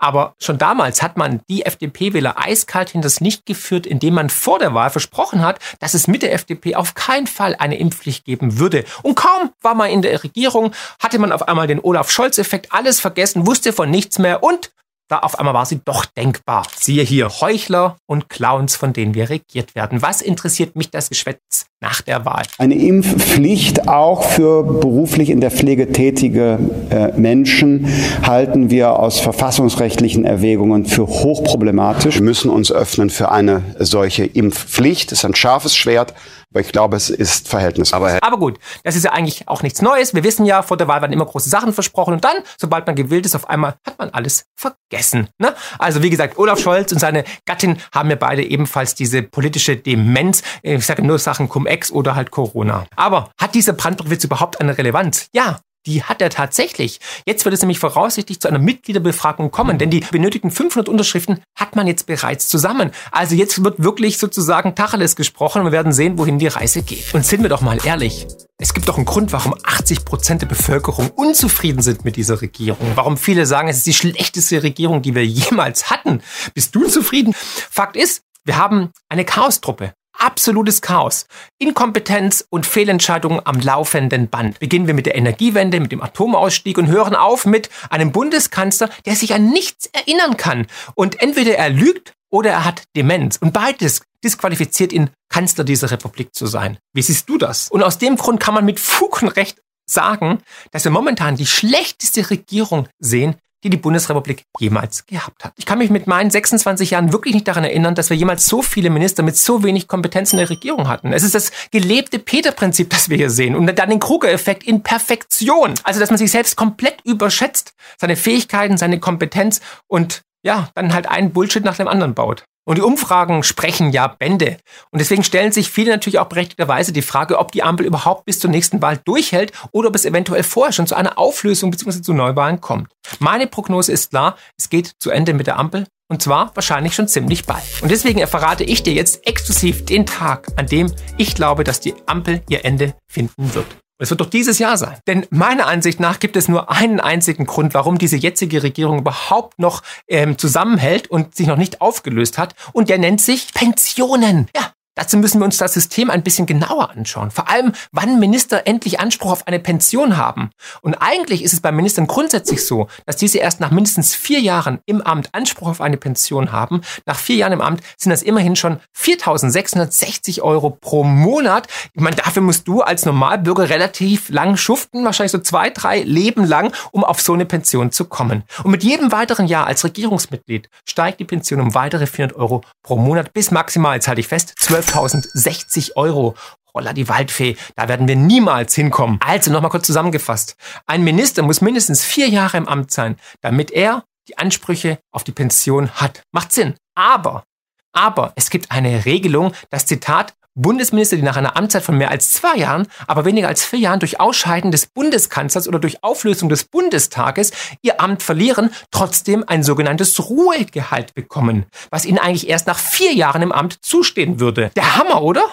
Aber schon damals hat man die FDP-Wähler eiskalt hinters Licht geführt, indem man vor der Wahl versprochen hat, dass es mit der FDP auf keinen Fall eine Impfpflicht geben würde. Und kaum war man in der Regierung, hatte man auf einmal den Olaf Scholz-Effekt, alles vergessen, wusste von nichts mehr und da auf einmal war sie doch denkbar. Siehe hier Heuchler und Clowns, von denen wir regiert werden. Was interessiert mich das Geschwätz nach der Wahl? Eine Impfpflicht auch für beruflich in der Pflege tätige äh, Menschen halten wir aus verfassungsrechtlichen Erwägungen für hochproblematisch. Wir müssen uns öffnen für eine solche Impfpflicht. Das ist ein scharfes Schwert. Aber ich glaube, es ist Verhältnis. Aber, aber gut, das ist ja eigentlich auch nichts Neues. Wir wissen ja, vor der Wahl werden immer große Sachen versprochen und dann, sobald man gewählt ist, auf einmal hat man alles vergessen. Ne? Also wie gesagt, Olaf Scholz und seine Gattin haben ja beide ebenfalls diese politische Demenz. Ich sage nur Sachen Cum-Ex oder halt Corona. Aber hat dieser Brandbrief überhaupt eine Relevanz? Ja, die hat er tatsächlich. Jetzt wird es nämlich voraussichtlich zu einer Mitgliederbefragung kommen, denn die benötigten 500 Unterschriften hat man jetzt bereits zusammen. Also jetzt wird wirklich sozusagen Tacheles gesprochen und wir werden sehen, wohin die Reise geht. Und sind wir doch mal ehrlich. Es gibt doch einen Grund, warum 80 Prozent der Bevölkerung unzufrieden sind mit dieser Regierung. Warum viele sagen, es ist die schlechteste Regierung, die wir jemals hatten. Bist du zufrieden? Fakt ist, wir haben eine Chaostruppe absolutes Chaos. Inkompetenz und Fehlentscheidungen am laufenden Band. Beginnen wir mit der Energiewende, mit dem Atomausstieg und hören auf mit einem Bundeskanzler, der sich an nichts erinnern kann. Und entweder er lügt oder er hat Demenz. Und beides disqualifiziert ihn, Kanzler dieser Republik zu sein. Wie siehst du das? Und aus dem Grund kann man mit Fug und Recht sagen, dass wir momentan die schlechteste Regierung sehen, die die Bundesrepublik jemals gehabt hat. Ich kann mich mit meinen 26 Jahren wirklich nicht daran erinnern, dass wir jemals so viele Minister mit so wenig Kompetenz in der Regierung hatten. Es ist das gelebte Peter-Prinzip, das wir hier sehen und dann den Kruger-Effekt in Perfektion. Also, dass man sich selbst komplett überschätzt, seine Fähigkeiten, seine Kompetenz und ja, dann halt einen Bullshit nach dem anderen baut. Und die Umfragen sprechen ja Bände. Und deswegen stellen sich viele natürlich auch berechtigterweise die Frage, ob die Ampel überhaupt bis zur nächsten Wahl durchhält oder ob es eventuell vorher schon zu einer Auflösung bzw. zu Neuwahlen kommt. Meine Prognose ist klar, es geht zu Ende mit der Ampel. Und zwar wahrscheinlich schon ziemlich bald. Und deswegen verrate ich dir jetzt exklusiv den Tag, an dem ich glaube, dass die Ampel ihr Ende finden wird. Es wird doch dieses Jahr sein. Denn meiner Ansicht nach gibt es nur einen einzigen Grund, warum diese jetzige Regierung überhaupt noch ähm, zusammenhält und sich noch nicht aufgelöst hat. Und der nennt sich Pensionen. Ja, Dazu müssen wir uns das System ein bisschen genauer anschauen. Vor allem, wann Minister endlich Anspruch auf eine Pension haben. Und eigentlich ist es bei Ministern grundsätzlich so, dass diese erst nach mindestens vier Jahren im Amt Anspruch auf eine Pension haben. Nach vier Jahren im Amt sind das immerhin schon 4.660 Euro pro Monat. Ich meine, dafür musst du als Normalbürger relativ lang schuften, wahrscheinlich so zwei, drei Leben lang, um auf so eine Pension zu kommen. Und mit jedem weiteren Jahr als Regierungsmitglied steigt die Pension um weitere 400 Euro pro Monat bis maximal, jetzt halte ich fest, 12 12.060 Euro. Holla die Waldfee, da werden wir niemals hinkommen. Also nochmal kurz zusammengefasst. Ein Minister muss mindestens vier Jahre im Amt sein, damit er die Ansprüche auf die Pension hat. Macht Sinn. Aber, aber es gibt eine Regelung, das Zitat Bundesminister, die nach einer Amtszeit von mehr als zwei Jahren, aber weniger als vier Jahren durch Ausscheiden des Bundeskanzlers oder durch Auflösung des Bundestages ihr Amt verlieren, trotzdem ein sogenanntes Ruhegehalt bekommen, was ihnen eigentlich erst nach vier Jahren im Amt zustehen würde. Der Hammer, oder?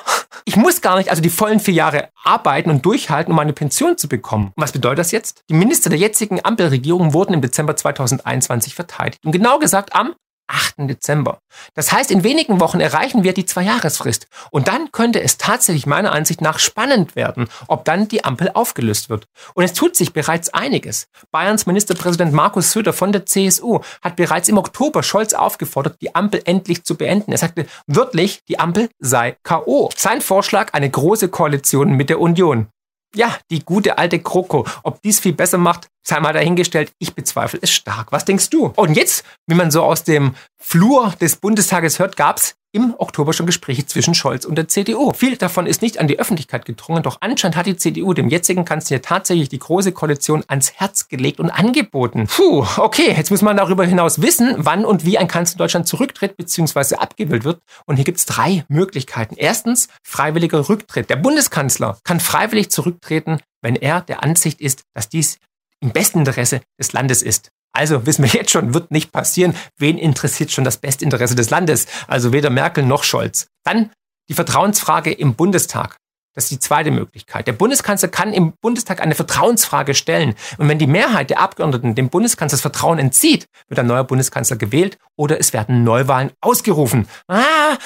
Ich muss gar nicht also die vollen vier Jahre arbeiten und durchhalten, um eine Pension zu bekommen. Und was bedeutet das jetzt? Die Minister der jetzigen Ampelregierung wurden im Dezember 2021 verteidigt. Und genau gesagt am 8. Dezember. Das heißt, in wenigen Wochen erreichen wir die Zwei-Jahresfrist. Und dann könnte es tatsächlich meiner Ansicht nach spannend werden, ob dann die Ampel aufgelöst wird. Und es tut sich bereits einiges. Bayerns Ministerpräsident Markus Söder von der CSU hat bereits im Oktober Scholz aufgefordert, die Ampel endlich zu beenden. Er sagte wörtlich, die Ampel sei K.O. Sein Vorschlag, eine große Koalition mit der Union ja, die gute alte Kroko. Ob dies viel besser macht, sei mal dahingestellt. Ich bezweifle es stark. Was denkst du? Und jetzt, wie man so aus dem Flur des Bundestages hört, gab's im Oktober schon Gespräche zwischen Scholz und der CDU. Viel davon ist nicht an die Öffentlichkeit gedrungen, doch anscheinend hat die CDU dem jetzigen Kanzler tatsächlich die große Koalition ans Herz gelegt und angeboten. Puh, okay, jetzt muss man darüber hinaus wissen, wann und wie ein Kanzler Deutschland zurücktritt bzw. abgewählt wird. Und hier gibt's drei Möglichkeiten. Erstens, freiwilliger Rücktritt. Der Bundeskanzler kann freiwillig zurücktreten, wenn er der Ansicht ist, dass dies im besten Interesse des Landes ist. Also wissen wir jetzt schon, wird nicht passieren. Wen interessiert schon das beste Interesse des Landes? Also weder Merkel noch Scholz. Dann die Vertrauensfrage im Bundestag. Das ist die zweite Möglichkeit. Der Bundeskanzler kann im Bundestag eine Vertrauensfrage stellen. Und wenn die Mehrheit der Abgeordneten dem Bundeskanzler das Vertrauen entzieht, wird ein neuer Bundeskanzler gewählt oder es werden Neuwahlen ausgerufen. Ah,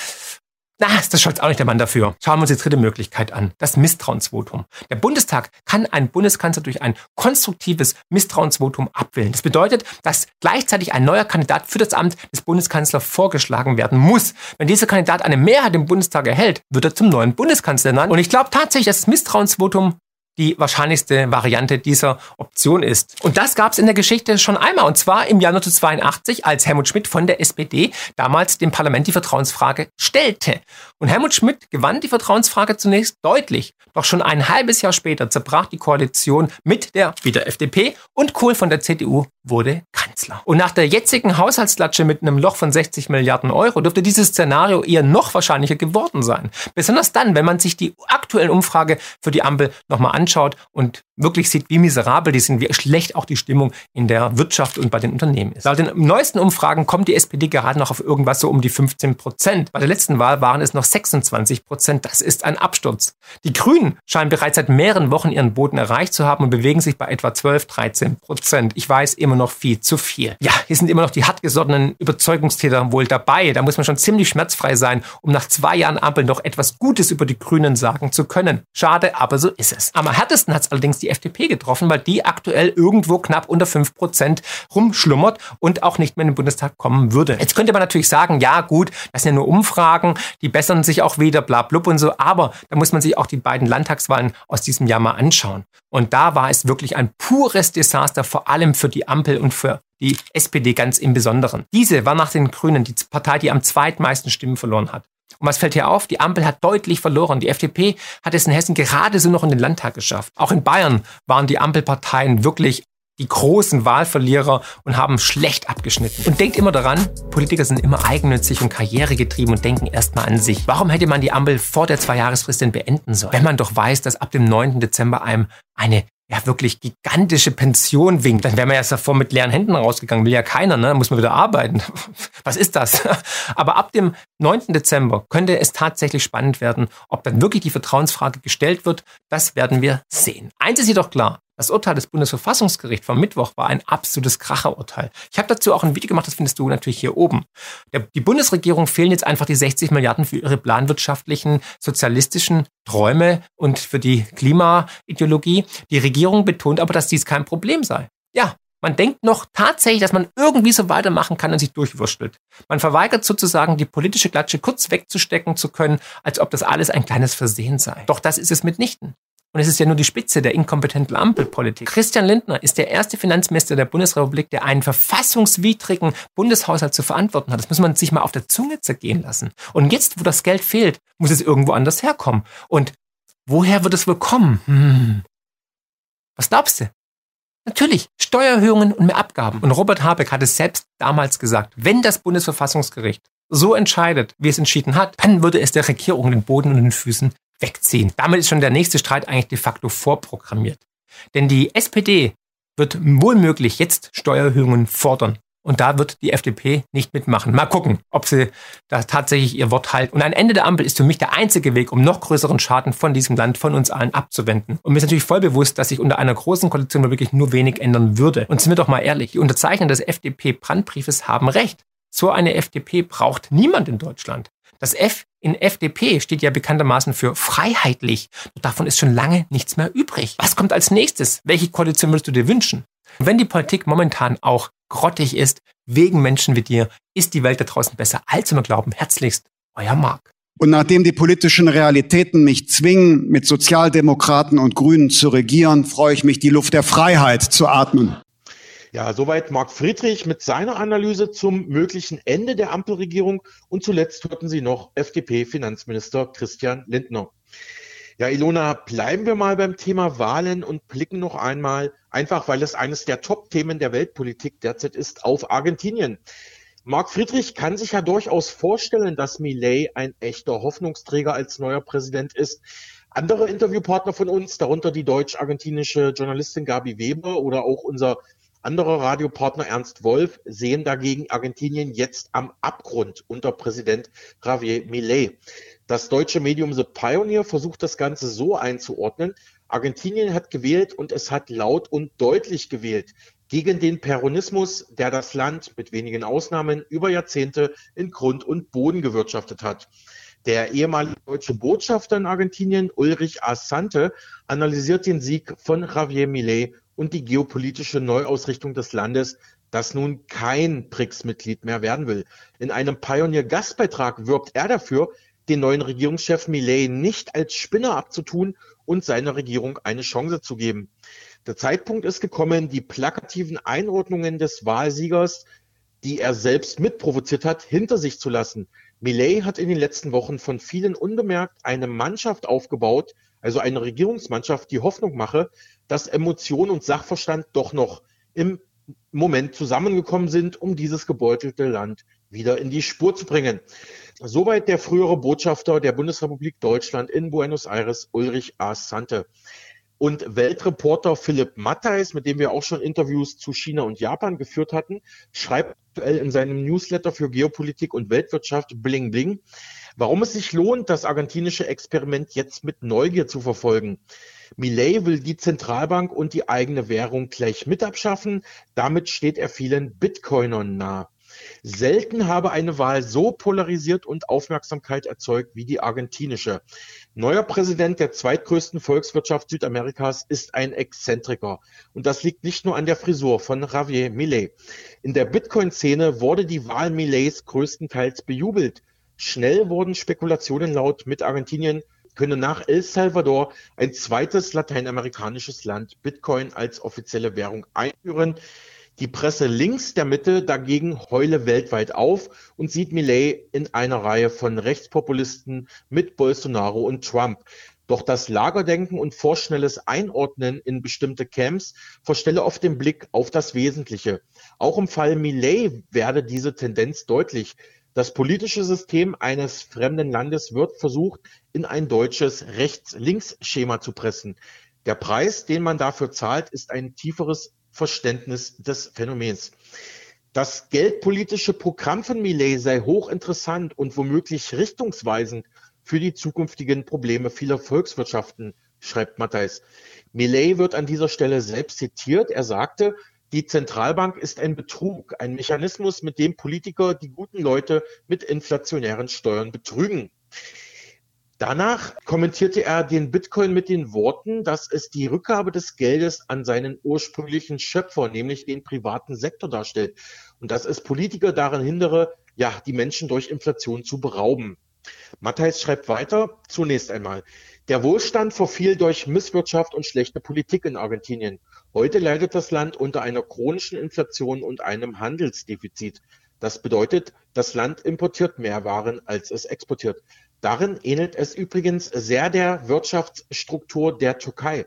na, das Scholz auch nicht der Mann dafür. Schauen wir uns die dritte Möglichkeit an. Das Misstrauensvotum. Der Bundestag kann einen Bundeskanzler durch ein konstruktives Misstrauensvotum abwählen. Das bedeutet, dass gleichzeitig ein neuer Kandidat für das Amt des Bundeskanzlers vorgeschlagen werden muss. Wenn dieser Kandidat eine Mehrheit im Bundestag erhält, wird er zum neuen Bundeskanzler ernannt. Und ich glaube tatsächlich, dass das Misstrauensvotum die wahrscheinlichste Variante dieser Option ist. Und das gab es in der Geschichte schon einmal, und zwar im Jahr 1982, als Helmut Schmidt von der SPD damals dem Parlament die Vertrauensfrage stellte. Und Helmut Schmidt gewann die Vertrauensfrage zunächst deutlich, doch schon ein halbes Jahr später zerbrach die Koalition mit der wieder FDP und Kohl von der CDU wurde Kanzler. Und nach der jetzigen Haushaltsklatsche mit einem Loch von 60 Milliarden Euro dürfte dieses Szenario eher noch wahrscheinlicher geworden sein. Besonders dann, wenn man sich die aktuellen Umfrage für die Ampel nochmal anschaut und wirklich sieht, wie miserabel die sind, wie schlecht auch die Stimmung in der Wirtschaft und bei den Unternehmen ist. Laut den neuesten Umfragen kommt die SPD gerade noch auf irgendwas so um die 15 Prozent. Bei der letzten Wahl waren es noch 26 Prozent. Das ist ein Absturz. Die Grünen scheinen bereits seit mehreren Wochen ihren Boden erreicht zu haben und bewegen sich bei etwa 12, 13 Prozent. Ich weiß, Emotionen immer noch viel zu viel. Ja, hier sind immer noch die hartgesottenen Überzeugungstäter wohl dabei. Da muss man schon ziemlich schmerzfrei sein, um nach zwei Jahren Ampel noch etwas Gutes über die Grünen sagen zu können. Schade, aber so ist es. Am härtesten hat es allerdings die FDP getroffen, weil die aktuell irgendwo knapp unter 5% rumschlummert und auch nicht mehr in den Bundestag kommen würde. Jetzt könnte man natürlich sagen, ja gut, das sind ja nur Umfragen, die bessern sich auch wieder, bla blub und so, aber da muss man sich auch die beiden Landtagswahlen aus diesem Jahr mal anschauen. Und da war es wirklich ein pures Desaster, vor allem für die Ampel und für die SPD ganz im Besonderen. Diese war nach den Grünen die Partei, die am zweitmeisten Stimmen verloren hat. Und was fällt hier auf? Die Ampel hat deutlich verloren. Die FDP hat es in Hessen gerade so noch in den Landtag geschafft. Auch in Bayern waren die Ampelparteien wirklich die großen Wahlverlierer und haben schlecht abgeschnitten. Und denkt immer daran, Politiker sind immer eigennützig und karrieregetrieben und denken erstmal an sich. Warum hätte man die Ampel vor der Zweijahresfrist denn beenden sollen? Wenn man doch weiß, dass ab dem 9. Dezember einem eine ja wirklich gigantische Pension winkt, dann wäre man ja davor mit leeren Händen rausgegangen. Will ja keiner, ne? muss man wieder arbeiten. Was ist das? Aber ab dem 9. Dezember könnte es tatsächlich spannend werden, ob dann wirklich die Vertrauensfrage gestellt wird. Das werden wir sehen. Eins ist jedoch klar. Das Urteil des Bundesverfassungsgerichts vom Mittwoch war ein absolutes Kracherurteil. Ich habe dazu auch ein Video gemacht, das findest du natürlich hier oben. Der, die Bundesregierung fehlen jetzt einfach die 60 Milliarden für ihre planwirtschaftlichen, sozialistischen Träume und für die Klimaideologie. Die Regierung betont aber, dass dies kein Problem sei. Ja, man denkt noch tatsächlich, dass man irgendwie so weitermachen kann und sich durchwurschtelt. Man verweigert sozusagen, die politische Klatsche kurz wegzustecken zu können, als ob das alles ein kleines Versehen sei. Doch das ist es mitnichten. Und es ist ja nur die Spitze der inkompetenten Ampelpolitik. Christian Lindner ist der erste Finanzminister der Bundesrepublik, der einen verfassungswidrigen Bundeshaushalt zu verantworten hat. Das muss man sich mal auf der Zunge zergehen lassen. Und jetzt, wo das Geld fehlt, muss es irgendwo anders herkommen. Und woher wird es wohl kommen? Hm. Was glaubst du? Natürlich, Steuererhöhungen und mehr Abgaben. Und Robert Habeck hat es selbst damals gesagt, wenn das Bundesverfassungsgericht so entscheidet, wie es entschieden hat, dann würde es der Regierung den Boden und den Füßen wegziehen. Damit ist schon der nächste Streit eigentlich de facto vorprogrammiert. Denn die SPD wird wohl möglich jetzt Steuererhöhungen fordern. Und da wird die FDP nicht mitmachen. Mal gucken, ob sie da tatsächlich ihr Wort halten. Und ein Ende der Ampel ist für mich der einzige Weg, um noch größeren Schaden von diesem Land, von uns allen abzuwenden. Und mir ist natürlich voll bewusst, dass sich unter einer großen Koalition wirklich nur wenig ändern würde. Und sind wir doch mal ehrlich, die Unterzeichner des FDP-Brandbriefes haben recht. So eine FDP braucht niemand in Deutschland. Das F in FDP steht ja bekanntermaßen für freiheitlich. Davon ist schon lange nichts mehr übrig. Was kommt als nächstes? Welche Koalition würdest du dir wünschen? Wenn die Politik momentan auch grottig ist, wegen Menschen wie dir, ist die Welt da draußen besser, als wir glauben. Herzlichst, euer Marc. Und nachdem die politischen Realitäten mich zwingen, mit Sozialdemokraten und Grünen zu regieren, freue ich mich, die Luft der Freiheit zu atmen. Ja, soweit Marc Friedrich mit seiner Analyse zum möglichen Ende der Ampelregierung. Und zuletzt hörten Sie noch FDP-Finanzminister Christian Lindner. Ja, Ilona, bleiben wir mal beim Thema Wahlen und blicken noch einmal, einfach weil es eines der Top-Themen der Weltpolitik derzeit ist, auf Argentinien. Marc Friedrich kann sich ja durchaus vorstellen, dass Millet ein echter Hoffnungsträger als neuer Präsident ist. Andere Interviewpartner von uns, darunter die deutsch-argentinische Journalistin Gabi Weber oder auch unser andere Radiopartner Ernst Wolf sehen dagegen Argentinien jetzt am Abgrund unter Präsident Javier Millet. Das deutsche Medium The Pioneer versucht das Ganze so einzuordnen. Argentinien hat gewählt und es hat laut und deutlich gewählt gegen den Peronismus, der das Land mit wenigen Ausnahmen über Jahrzehnte in Grund und Boden gewirtschaftet hat. Der ehemalige deutsche Botschafter in Argentinien, Ulrich Asante, analysiert den Sieg von Javier Millet und die geopolitische Neuausrichtung des Landes, das nun kein BRICS-Mitglied mehr werden will. In einem Pioneer-Gastbeitrag wirbt er dafür, den neuen Regierungschef Millet nicht als Spinner abzutun und seiner Regierung eine Chance zu geben. Der Zeitpunkt ist gekommen, die plakativen Einordnungen des Wahlsiegers, die er selbst mitprovoziert hat, hinter sich zu lassen. Millet hat in den letzten Wochen von vielen unbemerkt eine Mannschaft aufgebaut, also eine Regierungsmannschaft, die Hoffnung mache, dass Emotion und Sachverstand doch noch im Moment zusammengekommen sind, um dieses gebeutelte Land wieder in die Spur zu bringen. Soweit der frühere Botschafter der Bundesrepublik Deutschland in Buenos Aires, Ulrich A. Sante. Und Weltreporter Philipp Mattheis, mit dem wir auch schon Interviews zu China und Japan geführt hatten, schreibt aktuell in seinem Newsletter für Geopolitik und Weltwirtschaft Bling Bling, Warum es sich lohnt, das argentinische Experiment jetzt mit Neugier zu verfolgen. Millet will die Zentralbank und die eigene Währung gleich mit abschaffen. Damit steht er vielen Bitcoinern nah. Selten habe eine Wahl so polarisiert und Aufmerksamkeit erzeugt wie die argentinische. Neuer Präsident der zweitgrößten Volkswirtschaft Südamerikas ist ein Exzentriker. Und das liegt nicht nur an der Frisur von Javier Millet. In der Bitcoin-Szene wurde die Wahl Millets größtenteils bejubelt. Schnell wurden Spekulationen laut, mit Argentinien könne nach El Salvador ein zweites lateinamerikanisches Land Bitcoin als offizielle Währung einführen. Die Presse links der Mitte dagegen heule weltweit auf und sieht Millet in einer Reihe von Rechtspopulisten mit Bolsonaro und Trump. Doch das Lagerdenken und vorschnelles Einordnen in bestimmte Camps verstelle oft den Blick auf das Wesentliche. Auch im Fall Millet werde diese Tendenz deutlich. Das politische System eines fremden Landes wird versucht, in ein deutsches Rechts-Links-Schema zu pressen. Der Preis, den man dafür zahlt, ist ein tieferes Verständnis des Phänomens. Das geldpolitische Programm von Millet sei hochinteressant und womöglich richtungsweisend für die zukünftigen Probleme vieler Volkswirtschaften, schreibt Matthijs. Millet wird an dieser Stelle selbst zitiert. Er sagte, die Zentralbank ist ein Betrug, ein Mechanismus, mit dem Politiker die guten Leute mit inflationären Steuern betrügen. Danach kommentierte er den Bitcoin mit den Worten, dass es die Rückgabe des Geldes an seinen ursprünglichen Schöpfer, nämlich den privaten Sektor darstellt und dass es Politiker daran hindere, ja, die Menschen durch Inflation zu berauben. Matthijs schreibt weiter, zunächst einmal, der Wohlstand verfiel durch Misswirtschaft und schlechte Politik in Argentinien. Heute leidet das Land unter einer chronischen Inflation und einem Handelsdefizit. Das bedeutet, das Land importiert mehr Waren, als es exportiert. Darin ähnelt es übrigens sehr der Wirtschaftsstruktur der Türkei.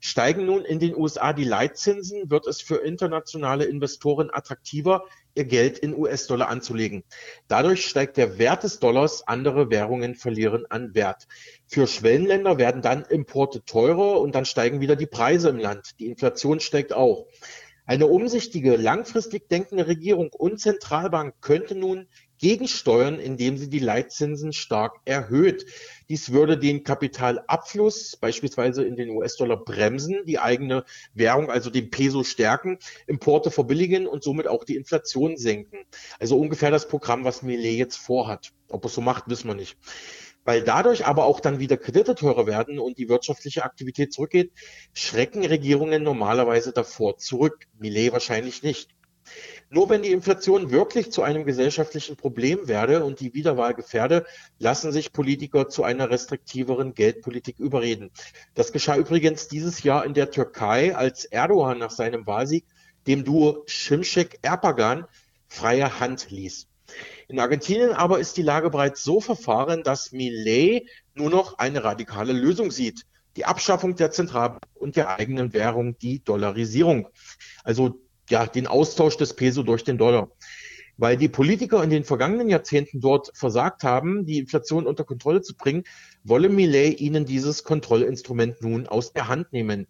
Steigen nun in den USA die Leitzinsen, wird es für internationale Investoren attraktiver, ihr Geld in US-Dollar anzulegen. Dadurch steigt der Wert des Dollars, andere Währungen verlieren an Wert. Für Schwellenländer werden dann Importe teurer und dann steigen wieder die Preise im Land. Die Inflation steigt auch. Eine umsichtige, langfristig denkende Regierung und Zentralbank könnte nun gegensteuern, indem sie die Leitzinsen stark erhöht. Dies würde den Kapitalabfluss beispielsweise in den US-Dollar bremsen, die eigene Währung, also den Peso stärken, Importe verbilligen und somit auch die Inflation senken. Also ungefähr das Programm, was Millet jetzt vorhat. Ob es so macht, wissen wir nicht weil dadurch aber auch dann wieder Kredite teurer werden und die wirtschaftliche Aktivität zurückgeht, schrecken Regierungen normalerweise davor zurück. Millet wahrscheinlich nicht. Nur wenn die Inflation wirklich zu einem gesellschaftlichen Problem werde und die Wiederwahl gefährde, lassen sich Politiker zu einer restriktiveren Geldpolitik überreden. Das geschah übrigens dieses Jahr in der Türkei, als Erdogan nach seinem Wahlsieg dem Duo Şimşek Erpagan freie Hand ließ. In Argentinien aber ist die Lage bereits so verfahren, dass Millet nur noch eine radikale Lösung sieht. Die Abschaffung der Zentralbank und der eigenen Währung, die Dollarisierung. Also ja, den Austausch des Peso durch den Dollar. Weil die Politiker in den vergangenen Jahrzehnten dort versagt haben, die Inflation unter Kontrolle zu bringen, wolle Millet ihnen dieses Kontrollinstrument nun aus der Hand nehmen.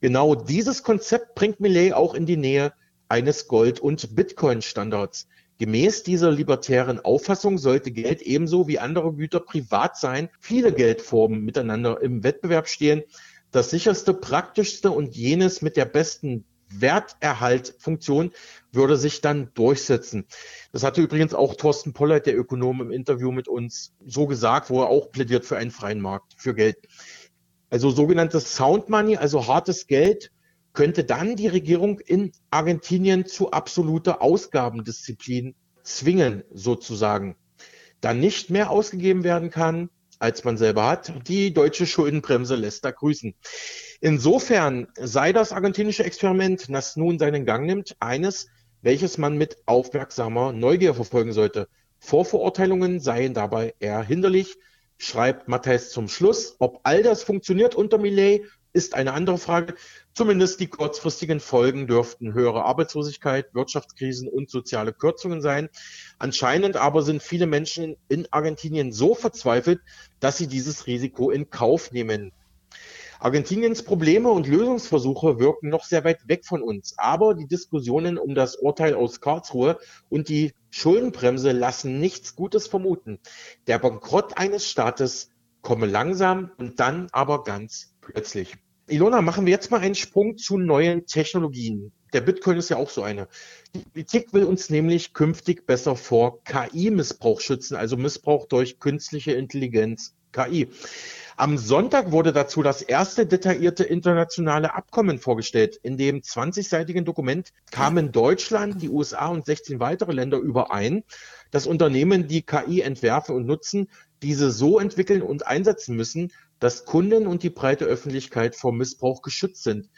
Genau dieses Konzept bringt Millet auch in die Nähe eines Gold- und Bitcoin-Standards. Gemäß dieser libertären Auffassung sollte Geld ebenso wie andere Güter privat sein. Viele Geldformen miteinander im Wettbewerb stehen. Das sicherste, praktischste und jenes mit der besten Werterhaltfunktion würde sich dann durchsetzen. Das hatte übrigens auch Thorsten Pollert, der Ökonom, im Interview mit uns so gesagt, wo er auch plädiert für einen freien Markt, für Geld. Also sogenanntes Sound Money, also hartes Geld, könnte dann die Regierung in Argentinien zu absoluter Ausgabendisziplin zwingen, sozusagen. Dann nicht mehr ausgegeben werden kann, als man selber hat. Die deutsche Schuldenbremse lässt da grüßen. Insofern sei das argentinische Experiment, das nun seinen Gang nimmt, eines, welches man mit aufmerksamer Neugier verfolgen sollte. Vorverurteilungen seien dabei eher hinderlich, schreibt Matthäus zum Schluss. Ob all das funktioniert unter Millet, ist eine andere Frage. Zumindest die kurzfristigen Folgen dürften höhere Arbeitslosigkeit, Wirtschaftskrisen und soziale Kürzungen sein. Anscheinend aber sind viele Menschen in Argentinien so verzweifelt, dass sie dieses Risiko in Kauf nehmen. Argentiniens Probleme und Lösungsversuche wirken noch sehr weit weg von uns, aber die Diskussionen um das Urteil aus Karlsruhe und die Schuldenbremse lassen nichts Gutes vermuten. Der Bankrott eines Staates komme langsam und dann aber ganz plötzlich. Ilona, machen wir jetzt mal einen Sprung zu neuen Technologien. Der Bitcoin ist ja auch so eine. Die Politik will uns nämlich künftig besser vor KI-Missbrauch schützen, also Missbrauch durch künstliche Intelligenz, KI. Am Sonntag wurde dazu das erste detaillierte internationale Abkommen vorgestellt. In dem 20-seitigen Dokument kamen Deutschland, die USA und 16 weitere Länder überein, dass Unternehmen, die KI entwerfen und nutzen, diese so entwickeln und einsetzen müssen, dass Kunden und die breite Öffentlichkeit vor Missbrauch geschützt sind.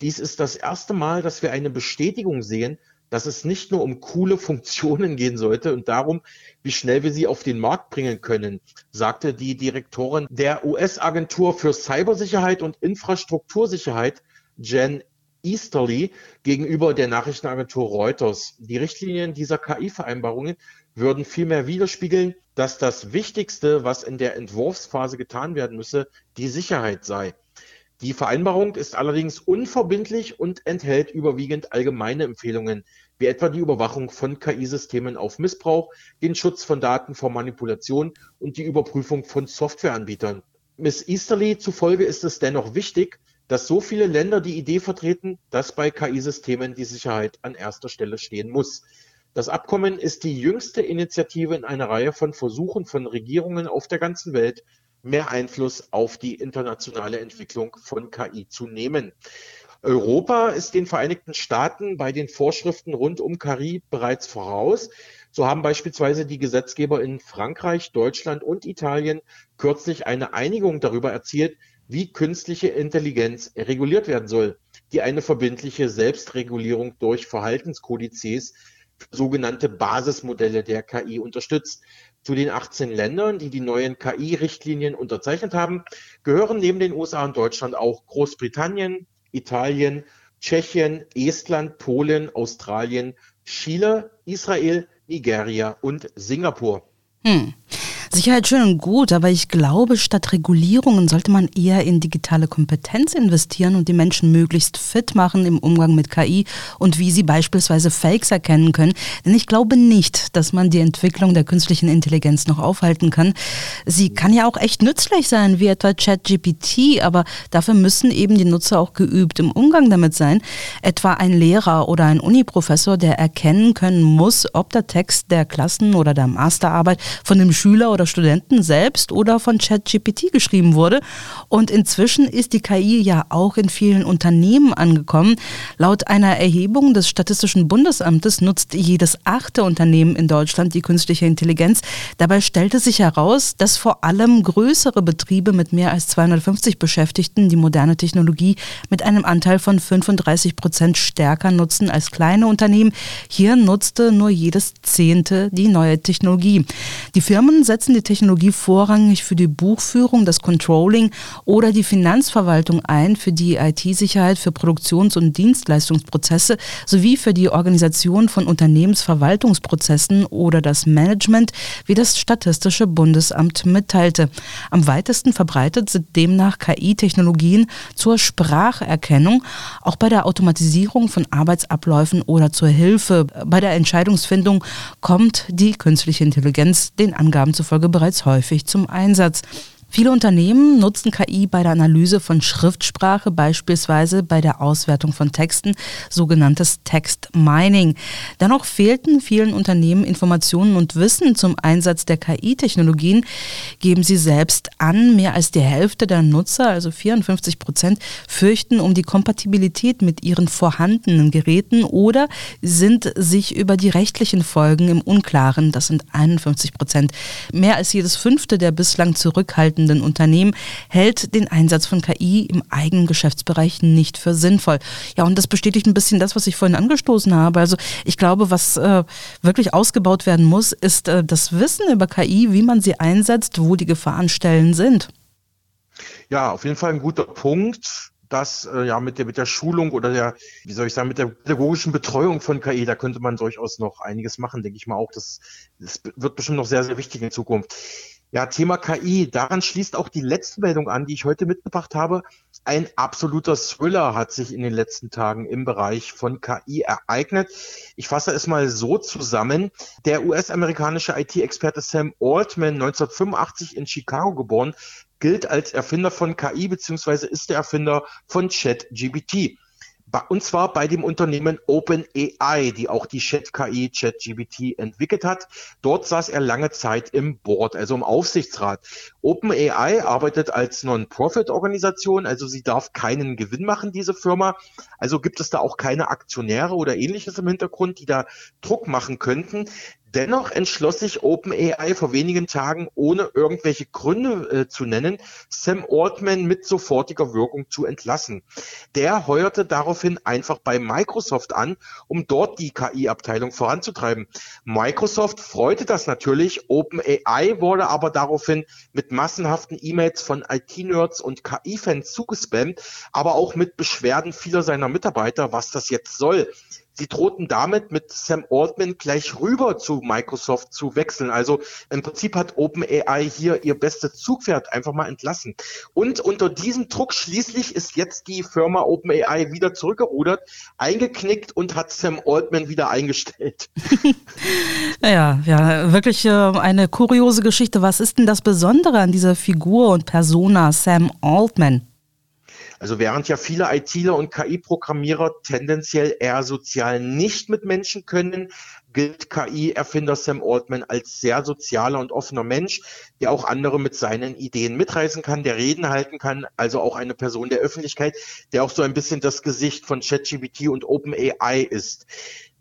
Dies ist das erste Mal, dass wir eine Bestätigung sehen, dass es nicht nur um coole Funktionen gehen sollte und darum, wie schnell wir sie auf den Markt bringen können, sagte die Direktorin der US-Agentur für Cybersicherheit und Infrastruktursicherheit, Jen Easterly, gegenüber der Nachrichtenagentur Reuters. Die Richtlinien dieser KI-Vereinbarungen würden vielmehr widerspiegeln, dass das Wichtigste, was in der Entwurfsphase getan werden müsse, die Sicherheit sei. Die Vereinbarung ist allerdings unverbindlich und enthält überwiegend allgemeine Empfehlungen, wie etwa die Überwachung von KI-Systemen auf Missbrauch, den Schutz von Daten vor Manipulation und die Überprüfung von Softwareanbietern. Miss Easterly zufolge ist es dennoch wichtig, dass so viele Länder die Idee vertreten, dass bei KI-Systemen die Sicherheit an erster Stelle stehen muss. Das Abkommen ist die jüngste Initiative in einer Reihe von Versuchen von Regierungen auf der ganzen Welt, mehr Einfluss auf die internationale Entwicklung von KI zu nehmen. Europa ist den Vereinigten Staaten bei den Vorschriften rund um KI bereits voraus. So haben beispielsweise die Gesetzgeber in Frankreich, Deutschland und Italien kürzlich eine Einigung darüber erzielt, wie künstliche Intelligenz reguliert werden soll, die eine verbindliche Selbstregulierung durch Verhaltenskodizes sogenannte Basismodelle der KI unterstützt. Zu den 18 Ländern, die die neuen KI-Richtlinien unterzeichnet haben, gehören neben den USA und Deutschland auch Großbritannien, Italien, Tschechien, Estland, Polen, Australien, Chile, Israel, Nigeria und Singapur. Hm. Sicherheit schön und gut, aber ich glaube, statt Regulierungen sollte man eher in digitale Kompetenz investieren und die Menschen möglichst fit machen im Umgang mit KI und wie sie beispielsweise Fakes erkennen können. Denn ich glaube nicht, dass man die Entwicklung der künstlichen Intelligenz noch aufhalten kann. Sie kann ja auch echt nützlich sein, wie etwa ChatGPT, aber dafür müssen eben die Nutzer auch geübt im Umgang damit sein. Etwa ein Lehrer oder ein Uniprofessor, der erkennen können muss, ob der Text der Klassen- oder der Masterarbeit von dem Schüler oder Studenten selbst oder von ChatGPT geschrieben wurde. Und inzwischen ist die KI ja auch in vielen Unternehmen angekommen. Laut einer Erhebung des Statistischen Bundesamtes nutzt jedes achte Unternehmen in Deutschland die künstliche Intelligenz. Dabei stellte sich heraus, dass vor allem größere Betriebe mit mehr als 250 Beschäftigten die moderne Technologie mit einem Anteil von 35 Prozent stärker nutzen als kleine Unternehmen. Hier nutzte nur jedes Zehnte die neue Technologie. Die Firmen setzen die Technologie vorrangig für die Buchführung, das Controlling oder die Finanzverwaltung ein, für die IT-Sicherheit, für Produktions- und Dienstleistungsprozesse sowie für die Organisation von Unternehmensverwaltungsprozessen oder das Management, wie das Statistische Bundesamt mitteilte. Am weitesten verbreitet sind demnach KI-Technologien zur Spracherkennung, auch bei der Automatisierung von Arbeitsabläufen oder zur Hilfe bei der Entscheidungsfindung kommt die künstliche Intelligenz den Angaben zufolge bereits häufig zum Einsatz. Viele Unternehmen nutzen KI bei der Analyse von Schriftsprache, beispielsweise bei der Auswertung von Texten, sogenanntes Text Mining. Dennoch fehlten vielen Unternehmen Informationen und Wissen zum Einsatz der KI-Technologien, geben sie selbst an. Mehr als die Hälfte der Nutzer, also 54 Prozent, fürchten um die Kompatibilität mit ihren vorhandenen Geräten oder sind sich über die rechtlichen Folgen im Unklaren. Das sind 51 Prozent. Mehr als jedes fünfte der bislang zurückhaltenden arbeitenden Unternehmen hält den Einsatz von KI im eigenen Geschäftsbereich nicht für sinnvoll. Ja, und das bestätigt ein bisschen das, was ich vorhin angestoßen habe. Also ich glaube, was äh, wirklich ausgebaut werden muss, ist äh, das Wissen über KI, wie man sie einsetzt, wo die Gefahrenstellen sind. Ja, auf jeden Fall ein guter Punkt das äh, ja mit der mit der Schulung oder der wie soll ich sagen mit der pädagogischen Betreuung von KI da könnte man durchaus noch einiges machen denke ich mal auch das, das wird bestimmt noch sehr sehr wichtig in Zukunft ja, Thema KI. Daran schließt auch die letzte Meldung an, die ich heute mitgebracht habe. Ein absoluter Thriller hat sich in den letzten Tagen im Bereich von KI ereignet. Ich fasse es mal so zusammen. Der US-amerikanische IT-Experte Sam Altman, 1985 in Chicago geboren, gilt als Erfinder von KI bzw. ist der Erfinder von ChatGPT. Und zwar bei dem Unternehmen OpenAI, die auch die Chat-KI ChatGPT entwickelt hat. Dort saß er lange Zeit im Board, also im Aufsichtsrat. OpenAI arbeitet als Non-Profit-Organisation, also sie darf keinen Gewinn machen, diese Firma. Also gibt es da auch keine Aktionäre oder ähnliches im Hintergrund, die da Druck machen könnten. Dennoch entschloss sich OpenAI vor wenigen Tagen, ohne irgendwelche Gründe äh, zu nennen, Sam Altman mit sofortiger Wirkung zu entlassen. Der heuerte daraufhin einfach bei Microsoft an, um dort die KI-Abteilung voranzutreiben. Microsoft freute das natürlich, OpenAI wurde aber daraufhin mit massenhaften E-Mails von IT-Nerds und KI-Fans zugespammt, aber auch mit Beschwerden vieler seiner Mitarbeiter, was das jetzt soll. Sie drohten damit mit Sam Altman gleich rüber zu Microsoft zu wechseln. Also im Prinzip hat OpenAI hier ihr bestes Zugpferd einfach mal entlassen. Und unter diesem Druck schließlich ist jetzt die Firma OpenAI wieder zurückgerudert, eingeknickt und hat Sam Altman wieder eingestellt. ja, ja, wirklich äh, eine kuriose Geschichte. Was ist denn das Besondere an dieser Figur und Persona Sam Altman? Also während ja viele ITler und KI-Programmierer tendenziell eher sozial nicht mit Menschen können, gilt KI-Erfinder Sam Altman als sehr sozialer und offener Mensch, der auch andere mit seinen Ideen mitreißen kann, der Reden halten kann, also auch eine Person der Öffentlichkeit, der auch so ein bisschen das Gesicht von ChatGPT und OpenAI ist.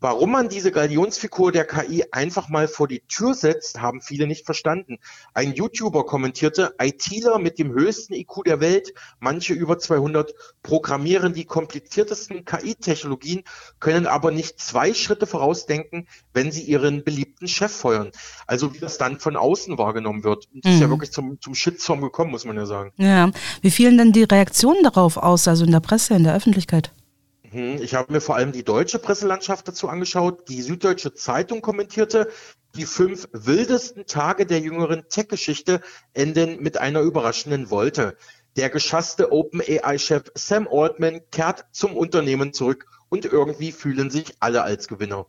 Warum man diese Galionsfigur der KI einfach mal vor die Tür setzt, haben viele nicht verstanden. Ein YouTuber kommentierte, ITler mit dem höchsten IQ der Welt, manche über 200, programmieren die kompliziertesten KI-Technologien, können aber nicht zwei Schritte vorausdenken, wenn sie ihren beliebten Chef feuern. Also wie das dann von außen wahrgenommen wird. Das mhm. ist ja mhm. wirklich zum, zum Shitstorm gekommen, muss man ja sagen. Ja. Wie fielen denn die Reaktionen darauf aus, also in der Presse, in der Öffentlichkeit? Hm, ich habe mir vor allem die deutsche Presselandschaft dazu angeschaut. Die Süddeutsche Zeitung kommentierte, die fünf wildesten Tage der jüngeren Tech-Geschichte enden mit einer überraschenden Wolte. Der geschasste OpenAI-Chef Sam Altman kehrt zum Unternehmen zurück und irgendwie fühlen sich alle als Gewinner.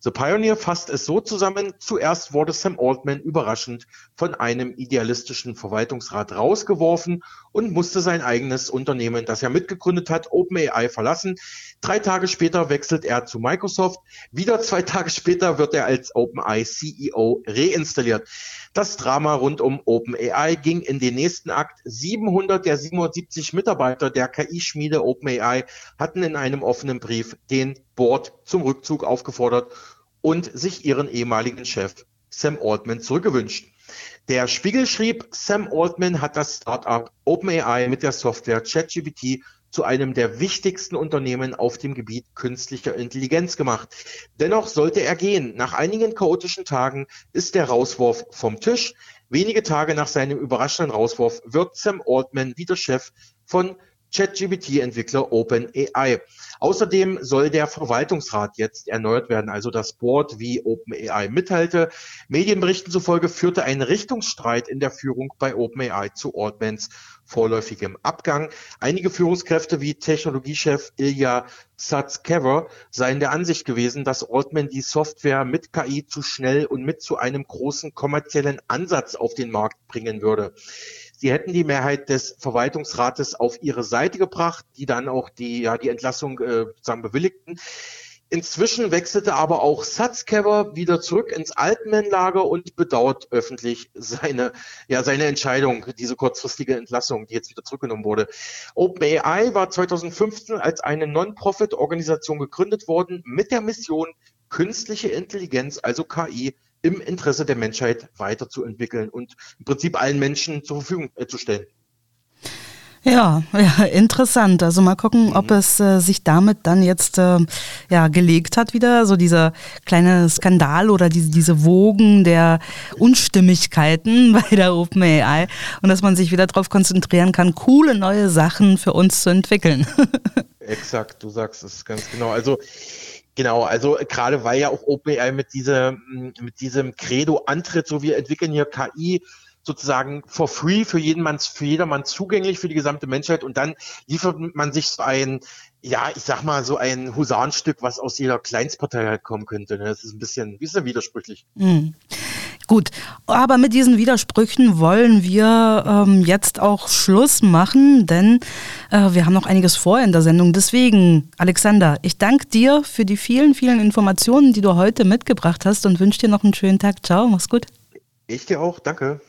The Pioneer fasst es so zusammen, zuerst wurde Sam Altman überraschend von einem idealistischen Verwaltungsrat rausgeworfen und musste sein eigenes Unternehmen, das er mitgegründet hat, OpenAI verlassen. Drei Tage später wechselt er zu Microsoft. Wieder zwei Tage später wird er als OpenAI CEO reinstalliert. Das Drama rund um OpenAI ging in den nächsten Akt. 700 der 770 Mitarbeiter der KI-Schmiede OpenAI hatten in einem offenen Brief den Board zum Rückzug aufgefordert und sich ihren ehemaligen Chef Sam Altman zurückgewünscht. Der Spiegel schrieb, Sam Altman hat das Startup OpenAI mit der Software ChatGPT zu einem der wichtigsten Unternehmen auf dem Gebiet künstlicher Intelligenz gemacht. Dennoch sollte er gehen. Nach einigen chaotischen Tagen ist der Rauswurf vom Tisch. Wenige Tage nach seinem überraschenden Rauswurf wird Sam Altman wieder Chef von ChatGPT-Entwickler OpenAI. Außerdem soll der Verwaltungsrat jetzt erneuert werden, also das Board, wie OpenAI mitteilte. Medienberichten zufolge führte ein Richtungsstreit in der Führung bei OpenAI zu Altmans vorläufigem Abgang. Einige Führungskräfte wie Technologiechef Ilya Sutskever seien der Ansicht gewesen, dass Altman die Software mit KI zu schnell und mit zu einem großen kommerziellen Ansatz auf den Markt bringen würde. Sie hätten die Mehrheit des Verwaltungsrates auf ihre Seite gebracht, die dann auch die, ja, die Entlassung äh, sozusagen bewilligten. Inzwischen wechselte aber auch Sutskever wieder zurück ins Altman-Lager und bedauert öffentlich seine, ja, seine Entscheidung, diese kurzfristige Entlassung, die jetzt wieder zurückgenommen wurde. OpenAI war 2015 als eine Non-Profit-Organisation gegründet worden mit der Mission, künstliche Intelligenz, also KI, im Interesse der Menschheit weiterzuentwickeln und im Prinzip allen Menschen zur Verfügung äh, zu stellen. Ja, ja, interessant. Also mal gucken, mhm. ob es äh, sich damit dann jetzt äh, ja gelegt hat wieder, so dieser kleine Skandal oder diese, diese Wogen der Unstimmigkeiten bei der OpenAI und dass man sich wieder darauf konzentrieren kann, coole neue Sachen für uns zu entwickeln. Exakt, du sagst es ganz genau. Also Genau, also gerade weil ja auch OpenAI mit, dieser, mit diesem Credo antritt, so wir entwickeln hier KI sozusagen for free für jeden Mann, für jedermann zugänglich für die gesamte Menschheit und dann liefert man sich so ein, ja, ich sag mal, so ein Husarenstück, was aus jeder Kleinstpartei halt kommen könnte. Ne? Das ist ein bisschen, ist ja widersprüchlich. Mhm. Gut, aber mit diesen Widersprüchen wollen wir ähm, jetzt auch Schluss machen, denn äh, wir haben noch einiges vor in der Sendung. Deswegen, Alexander, ich danke dir für die vielen, vielen Informationen, die du heute mitgebracht hast und wünsche dir noch einen schönen Tag. Ciao, mach's gut. Ich dir auch, danke.